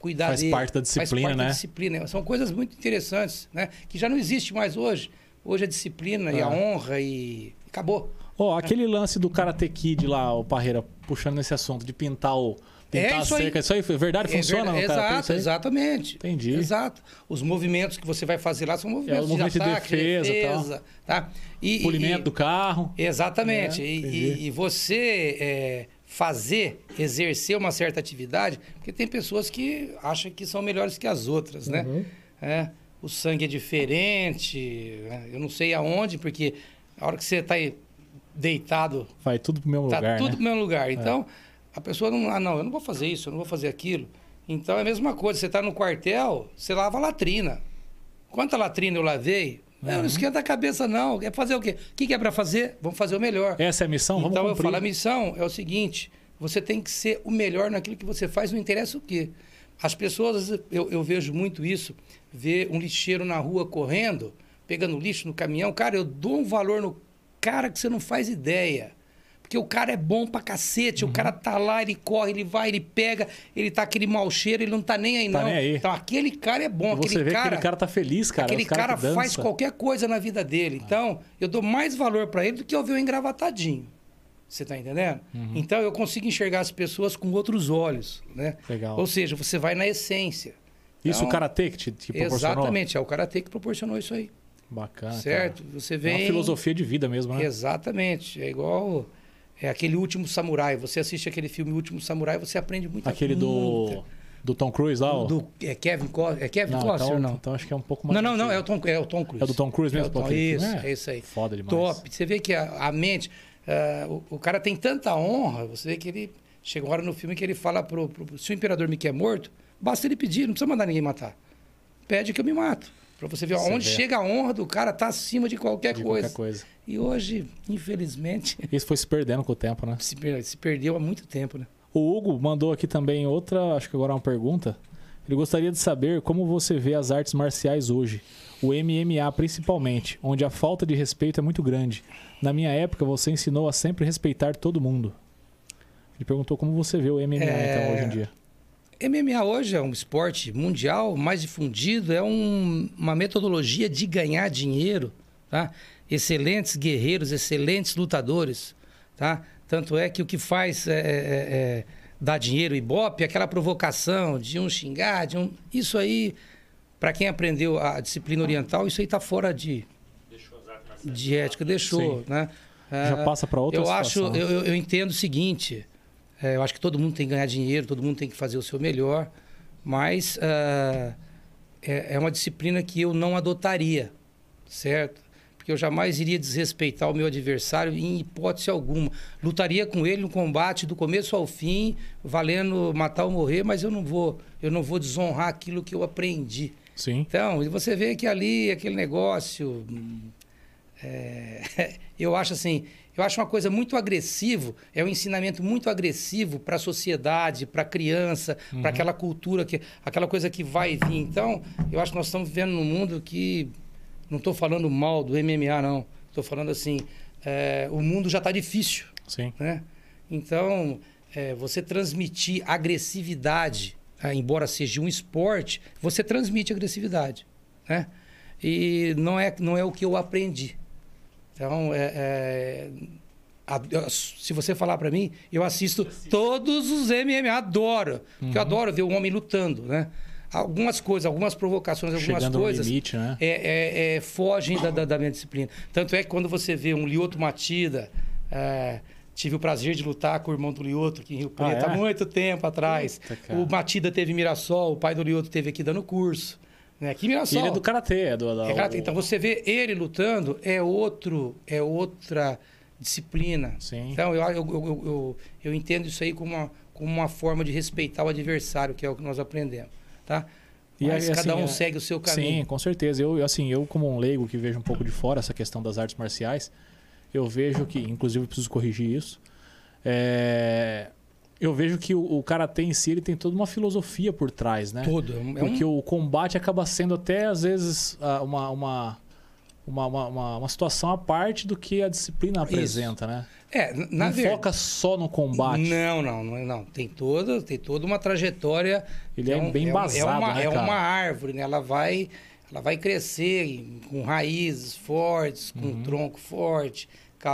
cuidar Faz dele. parte da disciplina, Faz parte né? da disciplina. São coisas muito interessantes, né? Que já não existe mais hoje. Hoje a disciplina e a Ah. honra e acabou. Ó, aquele lance do Karate Kid lá, o Parreira, puxando nesse assunto, de pintar o. Pintar É a isso aí. cerca. Isso aí, é verdade? É Funciona verdade, no? Exato, aí? exatamente. Entendi. Exato. Os movimentos que você vai fazer lá são movimentos, É, movimento de de ataque, defesa e tal. defesa, tá? E, Polimento e- do carro. Exatamente. É, E- e, você é, fazer, exercer uma certa atividade, porque tem pessoas que acham que são melhores que as outras, né? Uhum. É, o sangue é diferente, né? eu não sei aonde, porque a hora que você está deitado Vai tudo pro mesmo Tá lugar. tudo né? no mesmo lugar. Então, a pessoa não. Ah, não, eu não vou fazer isso, eu não vou fazer aquilo. Então é a mesma coisa. Você está no quartel, você lava a latrina. Quanta latrina eu lavei? Não, não esquenta a cabeça, não. É fazer o quê? O que que é para fazer? Vamos fazer o melhor. Essa é a missão? Vamos então eu cumprir. falo, a missão é o seguinte: você tem que ser o melhor naquilo que você faz, não interessa o quê. As pessoas, eu, eu vejo muito isso, ver um lixeiro na rua correndo, pegando lixo no caminhão. Cara, eu dou um valor no cara que você não faz ideia. Porque o cara é bom pra cacete, Uhum. o cara tá lá, ele corre, ele vai, ele pega, ele tá aquele mau cheiro, ele não tá nem aí, Tá não. nem aí. Então aquele cara é bom, você aquele vê cara. que aquele cara tá feliz, cara. Aquele cara, cara faz qualquer coisa na vida dele. Então, eu dou mais valor para ele do que eu ver o engravatadinho. Você tá entendendo? Uhum. Então, eu consigo enxergar as pessoas com outros olhos, né? Legal. Ou seja, você vai na essência. Isso Então, o Karatê que te, proporcionou? Exatamente, é o Karatê que proporcionou isso aí. Bacana. certo? cara. Você É vem... uma filosofia de vida mesmo, né? Exatamente. É igual... É aquele Último Samurai. Você assiste aquele filme Último Samurai, você aprende muita Aquele do, muita- do Tom Cruise lá? ó. Do, é Kevin Costner? É Kevin não, Costner então, não? então acho que é um pouco mais. Não, não, não, é o. Tom, é o Tom Cruise. É do Tom Cruise mesmo? É Tom, isso, filme? é isso aí. Foda demais. Top. Você vê que a, a mente, ah, o, o cara tem tanta honra, você vê que ele. Chega uma hora no filme que ele fala pro, pro. Se o imperador me quer morto, basta ele pedir, não precisa mandar ninguém matar. Pede que eu me mato. Pra você ver Você onde vê. chega a honra do cara, tá acima de qualquer De coisa. qualquer coisa. E hoje, infelizmente, Isso foi se perdendo com o tempo, né? se, per- se perdeu há muito tempo, né? O Hugo mandou aqui também outra, acho que agora é uma pergunta. Ele gostaria de saber como você vê as artes marciais hoje, o MMA principalmente, onde a falta de respeito é muito grande. Na minha época, você ensinou a sempre respeitar todo mundo. Ele perguntou como você vê o MMA É, então hoje em dia. MMA hoje é um esporte mundial mais difundido, é um- uma metodologia de ganhar dinheiro, tá? Excelentes guerreiros, excelentes lutadores, tá? Tanto é que o que faz é, é, é, dar dinheiro, ibope, aquela provocação de um xingar, de um. Isso aí, para quem aprendeu a disciplina oriental, isso aí está fora de, de ética, deixou, Sim. né? Já Ah, passa para outra eu acho, situação. eu, eu- eu entendo o seguinte: é, eu acho que todo mundo tem que ganhar dinheiro, todo mundo tem que fazer o seu melhor, mas ah, é, é uma disciplina que eu não adotaria, certo? Porque eu jamais iria desrespeitar o meu adversário em hipótese alguma. Lutaria com ele no combate do começo ao fim, valendo matar ou morrer, mas eu não vou, eu não vou desonrar aquilo que eu aprendi. Sim. Então, você vê que ali aquele negócio. É, eu acho assim, eu acho uma coisa muito agressivo, é um ensinamento muito agressivo para a sociedade, para a criança, para aquela cultura, que, aquela coisa que vai e vir. Então, eu acho que nós estamos vivendo num mundo que. Não estou falando mal do MMA, não. Estou falando assim, é, o mundo já está difícil Sim. né? Então, é, você transmitir agressividade, ah, embora seja um esporte, você transmite agressividade, né? E não é, não é o que eu aprendi. Então, é, é, se você falar para mim, eu assisto todos os MMA, adoro. Porque eu adoro ver o homem lutando, né? Algumas coisas, algumas provocações, algumas Chegando coisas limite, né? é, é- é, fogem da, da- da minha disciplina. Tanto é que quando você vê um Lioto Matida, é, tive o prazer de lutar com o irmão do Lioto aqui em Rio Ah, Preto é? há muito tempo atrás. Eita, o Matida teve Mirassol, o pai do Lioto teve aqui dando curso. Né? Ele é do Karatê, é do... da- É, cara, o- então você vê ele lutando é outro, é outra disciplina. Sim. Então eu, eu, eu, eu, eu entendo isso aí como uma, como uma forma de respeitar o adversário, que é o que nós aprendemos, tá? E Mas aí, cada assim, um é- segue o seu Sim, caminho. com certeza. Eu, assim, eu como um leigo que vejo um pouco de fora essa questão das artes marciais, eu vejo que, inclusive, eu preciso corrigir isso. é, Eu vejo que o, o karatê em si ele tem toda uma filosofia por trás, né? Todo. É um- é Porque o combate acaba sendo até, às vezes, uma, uma, uma, uma, uma- situação à parte do que a disciplina apresenta, né? É, na não verdade. foca só no combate. Não, não, não, não. Tem toda, tem toda uma trajetória. Ele é um- bem um- embasado, é uma, né, É cara? uma árvore, né? Ela vai, ela vai crescer com raízes fortes, com Uhum. tronco forte,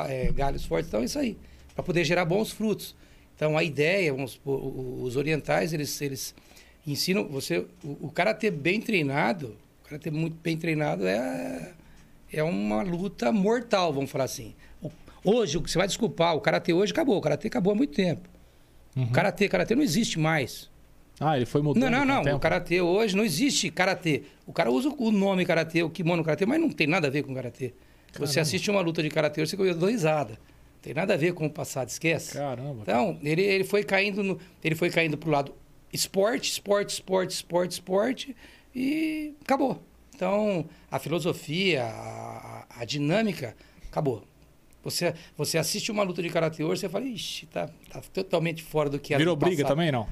é, galhos fortes. Então, é isso aí. Para poder gerar bons frutos. Então, a ideia, vamos os orientais, eles, eles ensinam você. O, o cara ter bem treinado, o cara ter muito bem treinado é, é uma luta mortal, vamos falar assim. Hoje, você vai desculpar, o karatê hoje acabou. O karatê acabou há muito tempo. Uhum. O karatê, karatê não existe mais. Ah, ele foi mudando Não, não, não. O karatê hoje não existe karatê. O cara usa o nome karatê, o kimono karatê, mas não tem nada a ver com karatê. Você assiste uma luta de karatê, hoje, você dá risada. Tem nada a ver com o passado, esquece. Caramba. Então, ele, ele foi caindo no, ele foi caindo pro lado esporte, esporte, esporte, esporte, esporte e acabou. Então, a filosofia, a, a dinâmica, acabou. Você, você assiste uma luta de karatê hoje, você fala, ixi, tá, tá totalmente fora do que era Virou briga passado." também, não?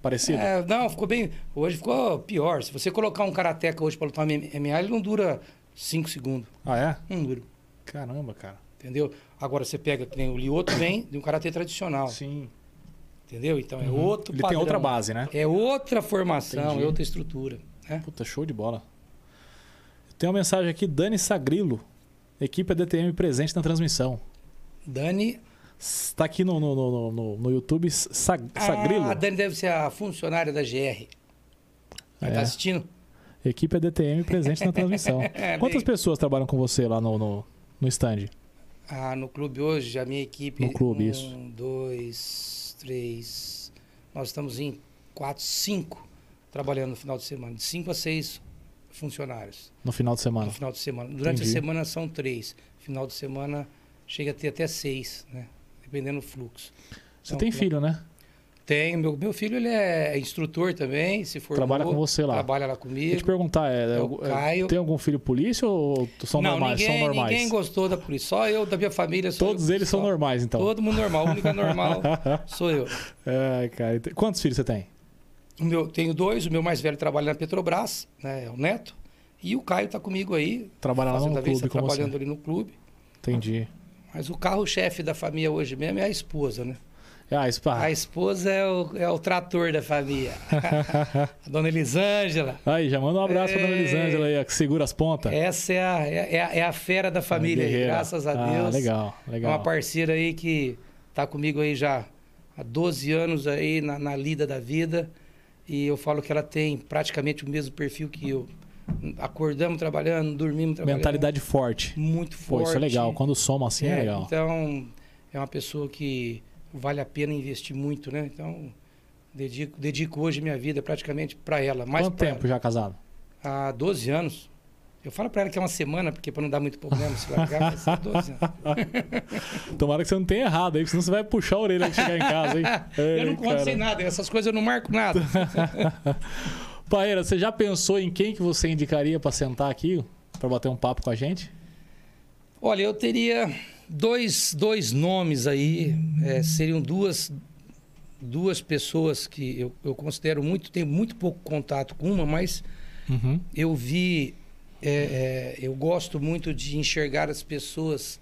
Parecido? É, não, ficou bem. Hoje ficou pior. Se você colocar um karateca hoje para lutar MMA, ele não dura 5 segundos. Ah, é? Não dura. Caramba, cara. Entendeu? Agora você pega que nem o Lioto vem de um karatê tradicional. Sim. Entendeu? Então é Uhum. outro Ele padrão. tem outra base, né? É outra formação, Entendi. é outra estrutura. Né? Puta, show de bola. Tem uma mensagem aqui, Dani Sagrilo. Equipe ADTM presente na transmissão. Dani. Está aqui no, no, no, no, no YouTube, Sag, Sagrilo. Ah, a Dani deve ser a funcionária da GR. Ela É. tá assistindo? Equipe ADTM presente na transmissão. É, Quantas pessoas trabalham com você lá no, no, no stand? Ah, no clube hoje, a minha equipe. No clube, um, isso. dois, três. Nós estamos em quatro, cinco trabalhando no final de semana. De cinco a seis funcionários No final de semana? no final de semana. Durante Entendi. a semana são três. Final de semana chega a ter até seis, né? Dependendo do fluxo. Você Então, tem filho, né? Tenho. Meu, meu filho ele é instrutor também, se formou. Trabalha com você lá. Trabalha lá Deixa eu comigo. te perguntar, é, É o é, Caio. tem algum filho polícia ou são não, normais? ninguém, são normais. ninguém gostou da polícia. Só eu, da minha família. sou Todos eu, eles são só. normais, então. Todo mundo normal. A única normal sou eu. Ai, cara. Quantos filhos você tem? O meu, tenho dois, o meu mais velho trabalha na Petrobras, né, é o Neto. E o Caio está comigo aí. Trabalha lá no clube trabalhando ali no clube. Entendi. Mas o carro-chefe da família hoje mesmo é a esposa, né? Ah, isso, pá. A esposa é o, é o trator da família. a dona Elisângela. Aí, já manda um abraço pra dona Ei. Elisângela aí, que segura as pontas. Essa é a, é, a, é a fera da família, aí, graças a Ah, Deus. legal, É legal. uma parceira aí que tá comigo aí já há 12 anos aí na, na lida da vida. E eu falo que ela tem praticamente o mesmo perfil que eu. Acordamos trabalhando, dormimos trabalhando. Mentalidade forte. Muito Pô, forte. isso é legal. Quando soma assim é, É, legal. Então, é uma pessoa que vale a pena investir muito, né? Então, dedico, dedico hoje minha vida praticamente para ela. Mais Quanto tempo já casado? ela. Há 12 anos. Eu falo para ela que é uma semana, porque para não dar muito problema se largar, ser 12 anos. Tomara que você não tenha errado aí, senão você vai puxar a orelha que chegar em casa, hein? eu não Ei, conto cara. sem nada, essas coisas eu não marco nada. Paeira, você já pensou em quem que você indicaria pra sentar aqui, pra bater um papo com a gente? Olha, eu teria dois, dois nomes aí, é, seriam duas, duas pessoas que eu, eu considero muito, tenho muito pouco contato com uma, mas Uhum. eu vi, é, é, eu gosto muito de enxergar as pessoas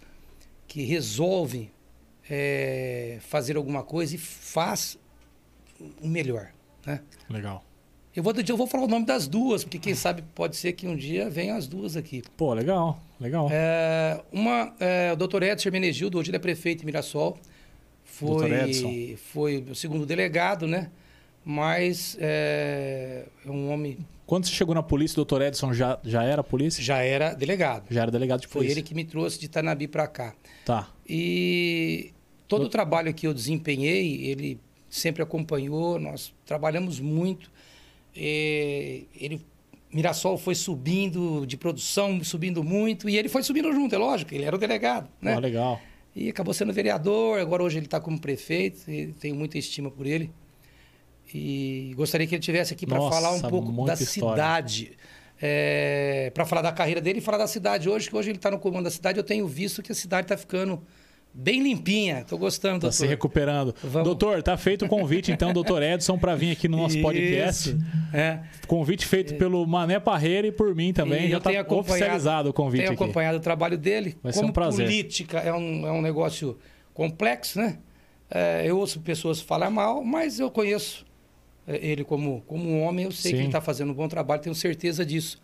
que resolvem é, fazer alguma coisa e faz o melhor, né? Legal. Eu vou, eu vou falar o nome das duas, porque quem sabe pode ser que um dia venham as duas aqui. Pô, legal, legal. É, uma, é, o doutor Edson Hermenegildo, hoje ele é prefeito em Mirassol. Foi, foi o segundo delegado, né? Mas é, é um homem, Quando você chegou na polícia, o doutor Edson já, já era polícia? já era delegado. Já era delegado de Foi polícia. ele que me trouxe de Tanabi para cá. Tá. E todo o trabalho que eu desempenhei, ele sempre acompanhou, nós trabalhamos muito. Ele, Mirassol foi subindo de produção, subindo muito, e ele foi subindo junto, é lógico, ele era o delegado, né? Pô, legal. E acabou sendo vereador, agora hoje ele está como prefeito, e tenho muita estima por ele. E gostaria que ele tivesse aqui para falar um pouco da história. cidade. para falar da carreira dele e falar da cidade hoje, que hoje ele está no comando da cidade, eu tenho visto que a cidade está ficando bem limpinha. Estou gostando, Tá doutor. se recuperando. Vamos. Doutor, tá feito o convite, então, doutor Edson, pra vir aqui no nosso podcast. Isso. É. Convite feito pelo Mané Parreira e por mim também. E Já tá oficializado o convite Tenho aqui. acompanhado o trabalho dele. Vai ser Como um prazer. política é um, é um negócio complexo, né? É, eu ouço pessoas falar mal, mas eu conheço é, ele como, como um homem, eu sei que Sim. ele está fazendo um bom trabalho, tenho certeza disso.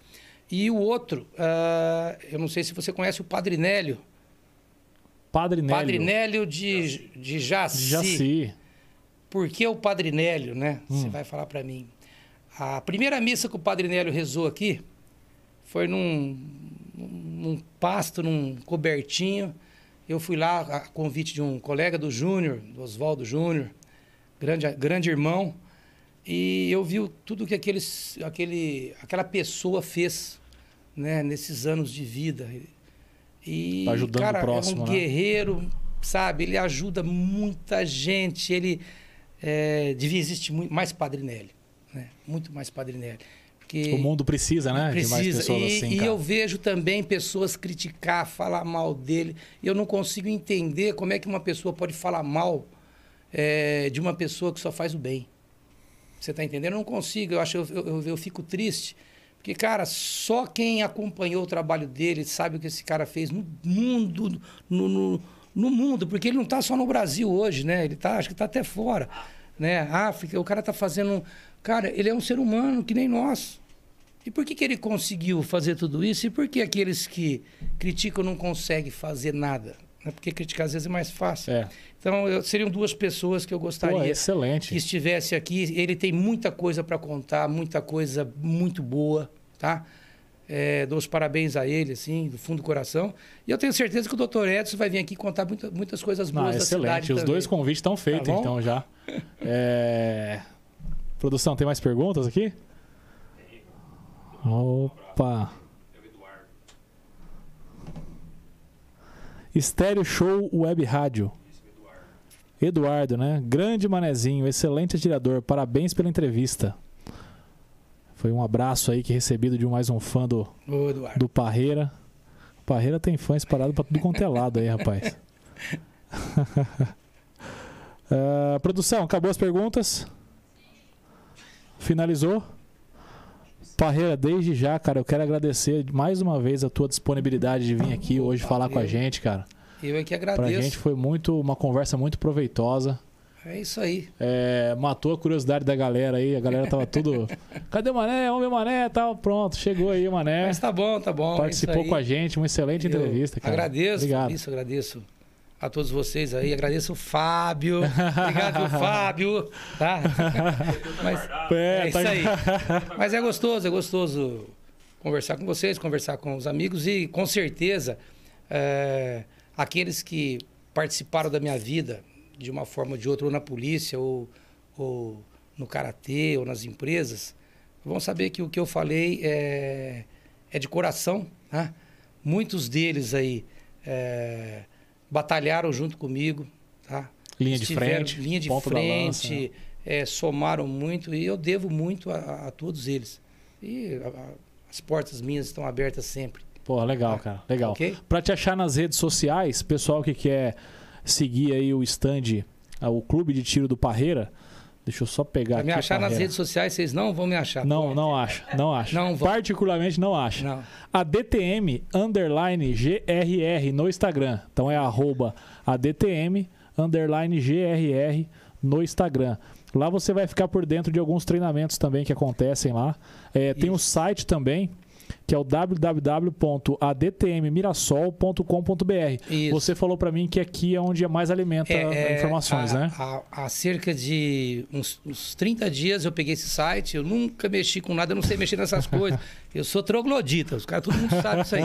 E o outro, ah, eu não sei se você conhece o Padre Nélio. Padre Nélio. Padre Nélio de, de Jaci. Jaci. Por que o Padre Nélio, né? Você Hum. vai falar para mim. A primeira missa que o Padre Nélio rezou aqui foi num, num, pasto, num cobertinho. Eu fui lá a convite de um colega do Júnior, do Oswaldo Júnior, grande, grande irmão, e eu vi o- tudo que aqueles, aquele, aquela pessoa fez né, nesses anos de vida. E, Tá ajudando o cara, próximo, é um né? guerreiro, sabe? Ele ajuda muita gente. Ele é, devia existir muito, mais Padre Nélio, né? Muito mais Padre Nélio. Porque O mundo precisa, né? De mais precisa. pessoas e, assim, e eu vejo também pessoas criticar, falar mal dele. E eu não consigo entender como é que uma pessoa pode falar mal é, de uma pessoa que só faz o bem. Você está entendendo? Eu não consigo. Eu acho, eu, eu, eu fico triste. Porque, cara, só quem acompanhou o trabalho dele sabe o que esse cara fez no mundo, no, no, no mundo, porque ele não está só no Brasil hoje, né? Ele tá, acho que está até fora, né? África, o cara está fazendo. Cara, ele é um ser humano que nem nós. E por que, que ele conseguiu fazer tudo isso? E por que aqueles que criticam não conseguem fazer nada? Né? Porque criticar às vezes é mais fácil. É. Então, eu- seriam duas pessoas que eu gostaria Pô, que excelente. estivesse aqui. Ele tem muita coisa para contar, muita coisa muito boa, tá? É, dou os parabéns a ele, assim, do fundo do coração. E eu tenho certeza que o doutor Edson vai vir aqui contar muita- muitas coisas Não, boas da cidade excelente. Os também. dois convites estão feitos, Tá então, já. É... Produção, tem mais perguntas aqui? Opa. Estéreo Show Web Rádio. Eduardo, né? Grande manezinho, excelente atirador. Parabéns pela entrevista. Foi um abraço aí que recebido de mais um fã do, do Parreira. O Parreira tem fã espalhado pra tudo quanto é lado aí, rapaz. Ah, produção, acabou as perguntas? Finalizou? Parreira, desde já, cara, eu quero agradecer mais uma vez a tua disponibilidade de vir aqui hoje falar com a gente, cara. Eu é que Pra agradeço. gente foi muito uma conversa muito proveitosa. É isso aí. É, matou a curiosidade da galera aí. A galera tava tudo. Cadê o Mané? O Mané tal. Pronto, chegou aí o Mané. Mas tá bom, tá bom. é Participou aí. com a gente, uma excelente Eu entrevista, cara. Agradeço, Obrigado. isso, agradeço a todos vocês aí. Agradeço o Fábio. Obrigado, Fábio. Tá? Mas, é, isso aí. Mas é gostoso, é gostoso conversar com vocês, conversar com os amigos e, com certeza, é, aqueles que participaram da minha vida de uma forma ou de outra, ou na polícia, ou, ou no karatê, ou nas empresas, vão saber que o que eu falei é, é de coração. Né? Muitos deles aí é, batalharam junto comigo, tá? Linha de frente, linha de frente, lança, é, somaram muito e eu devo muito a, a todos eles. E a, a, as portas minhas estão abertas sempre. Pô, legal, tá? cara, legal. Okay? Para te achar nas redes sociais, pessoal que quer seguir aí o stand, o Clube de Tiro do Parreira, Deixa eu só pegar aqui. me achar nas redes sociais, vocês não vão me achar. Não, pô. não acho, não acho. Não vou. Particularmente não acho. Não. A DTM underline GRR no Instagram. Então é arroba ADTM underline GRR no Instagram. Lá você vai ficar por dentro de alguns treinamentos também que acontecem lá. É, tem o um site também, que é o www.adtmmirasol.com.br. Você falou para mim que aqui é onde mais alimenta é, é informações, há, né? Há, há, cerca de uns, uns 30 dias eu peguei esse site, eu nunca mexi com nada, eu não sei mexer nessas coisas. Eu sou troglodita, os caras, todo mundo sabe isso aí.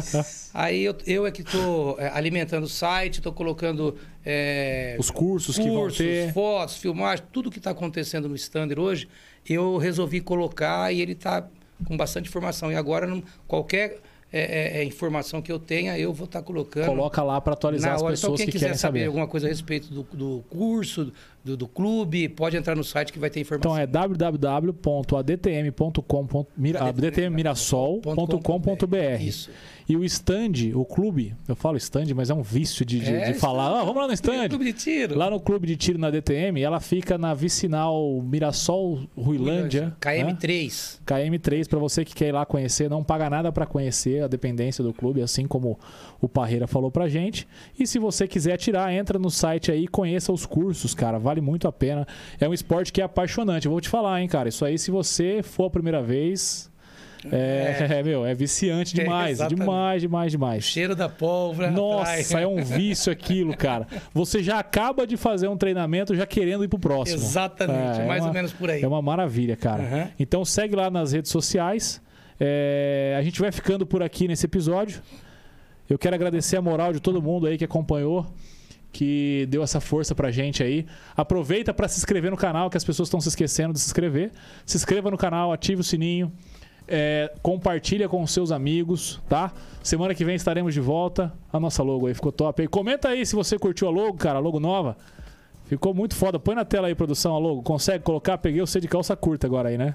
Aí eu, eu é que estou é, alimentando o site, estou colocando... É, os cursos, cursos que vão ter. fotos, filmagens, tudo que está acontecendo no Standard hoje, eu resolvi colocar e ele está com bastante informação. E agora, qualquer é, é, é, informação que eu tenha, eu vou estar tá colocando. Coloca lá para atualizar as então, pessoas então, quem que quiser querem saber, alguma coisa a respeito do, do curso, do, do, clube, pode entrar no site que vai ter informação. Então é www.adtm.com.mirasol.com.br. Isso. E o stand, o clube, eu falo stand, mas é um vício de, de, é, de falar. Ah, vamos lá no stand. Clube de tiro. Lá no clube de tiro na DTM, ela fica na vicinal Mirassol Ruilândia. KM3. Né? KM3, para você que quer ir lá conhecer, não paga nada para conhecer a dependência do clube, assim como o Parreira falou pra gente. E se você quiser tirar, entra no site aí e conheça os cursos, cara. Vale muito a pena. É um esporte que é apaixonante. Eu vou te falar, hein, cara. Isso aí, se você for a primeira vez, é, é, meu, é viciante demais, é, demais, demais, demais. O cheiro da pólvora. Nossa, é um vício aquilo, cara. Você já acaba de fazer um treinamento já querendo ir pro próximo. Exatamente, é, mais uma, ou menos por aí. É uma maravilha, cara. Uhum. Então segue lá nas redes sociais. É, a gente vai ficando por aqui nesse episódio. Eu quero agradecer a moral de todo mundo aí que acompanhou que deu essa força pra gente aí. Aproveita para se inscrever no canal, que as pessoas estão se esquecendo de se inscrever. Se inscreva no canal, ative o sininho. É, compartilha com os seus amigos, tá? Semana que vem estaremos de volta. A nossa logo aí ficou top. E comenta aí se você curtiu a logo, cara, a logo nova. Ficou muito foda. Põe na tela aí, produção, a logo. Consegue colocar? Peguei o C de calça curta agora aí, né?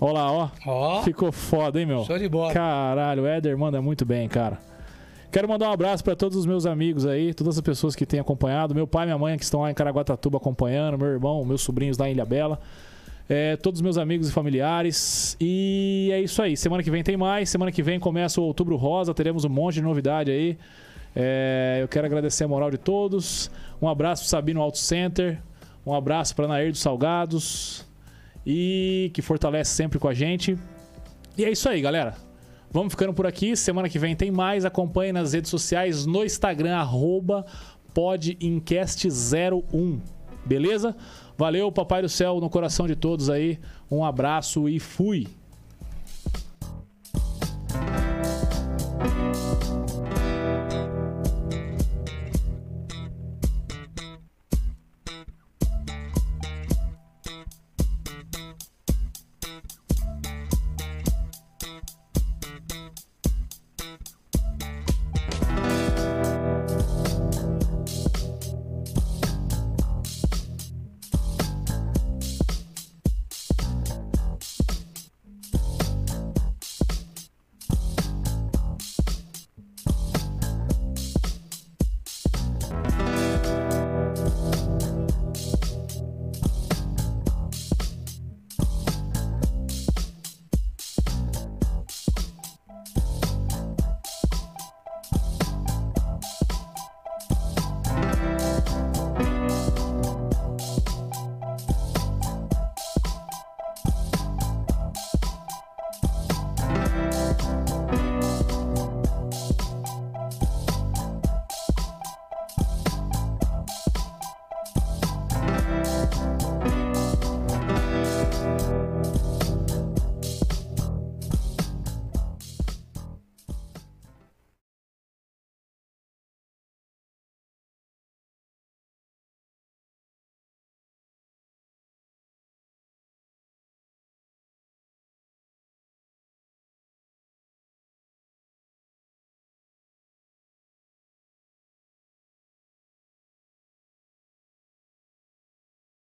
Olha lá, ó. Ó. Ficou foda, hein, meu? Show de bola. Caralho, o Éder manda muito bem, cara. Quero mandar um abraço para todos os meus amigos aí, todas as pessoas que têm acompanhado. Meu pai e minha mãe que estão lá em Caraguatatuba acompanhando, meu irmão, meus sobrinhos lá em Ilha Bela é, todos os meus amigos e familiares. E é isso aí. Semana que vem tem mais. Semana que vem começa o Outubro Rosa. Teremos um monte de novidade aí. É, eu quero agradecer a moral de todos. Um abraço para Sabino Auto Center. Um abraço para Nair dos Salgados. E que fortalece sempre com a gente. E é isso aí, galera. Vamos ficando por aqui. Semana que vem tem mais. Acompanhe nas redes sociais, no Instagram, arroba podinquest01. Beleza? Valeu, Papai do Céu, no coração de todos aí. Um abraço e fui!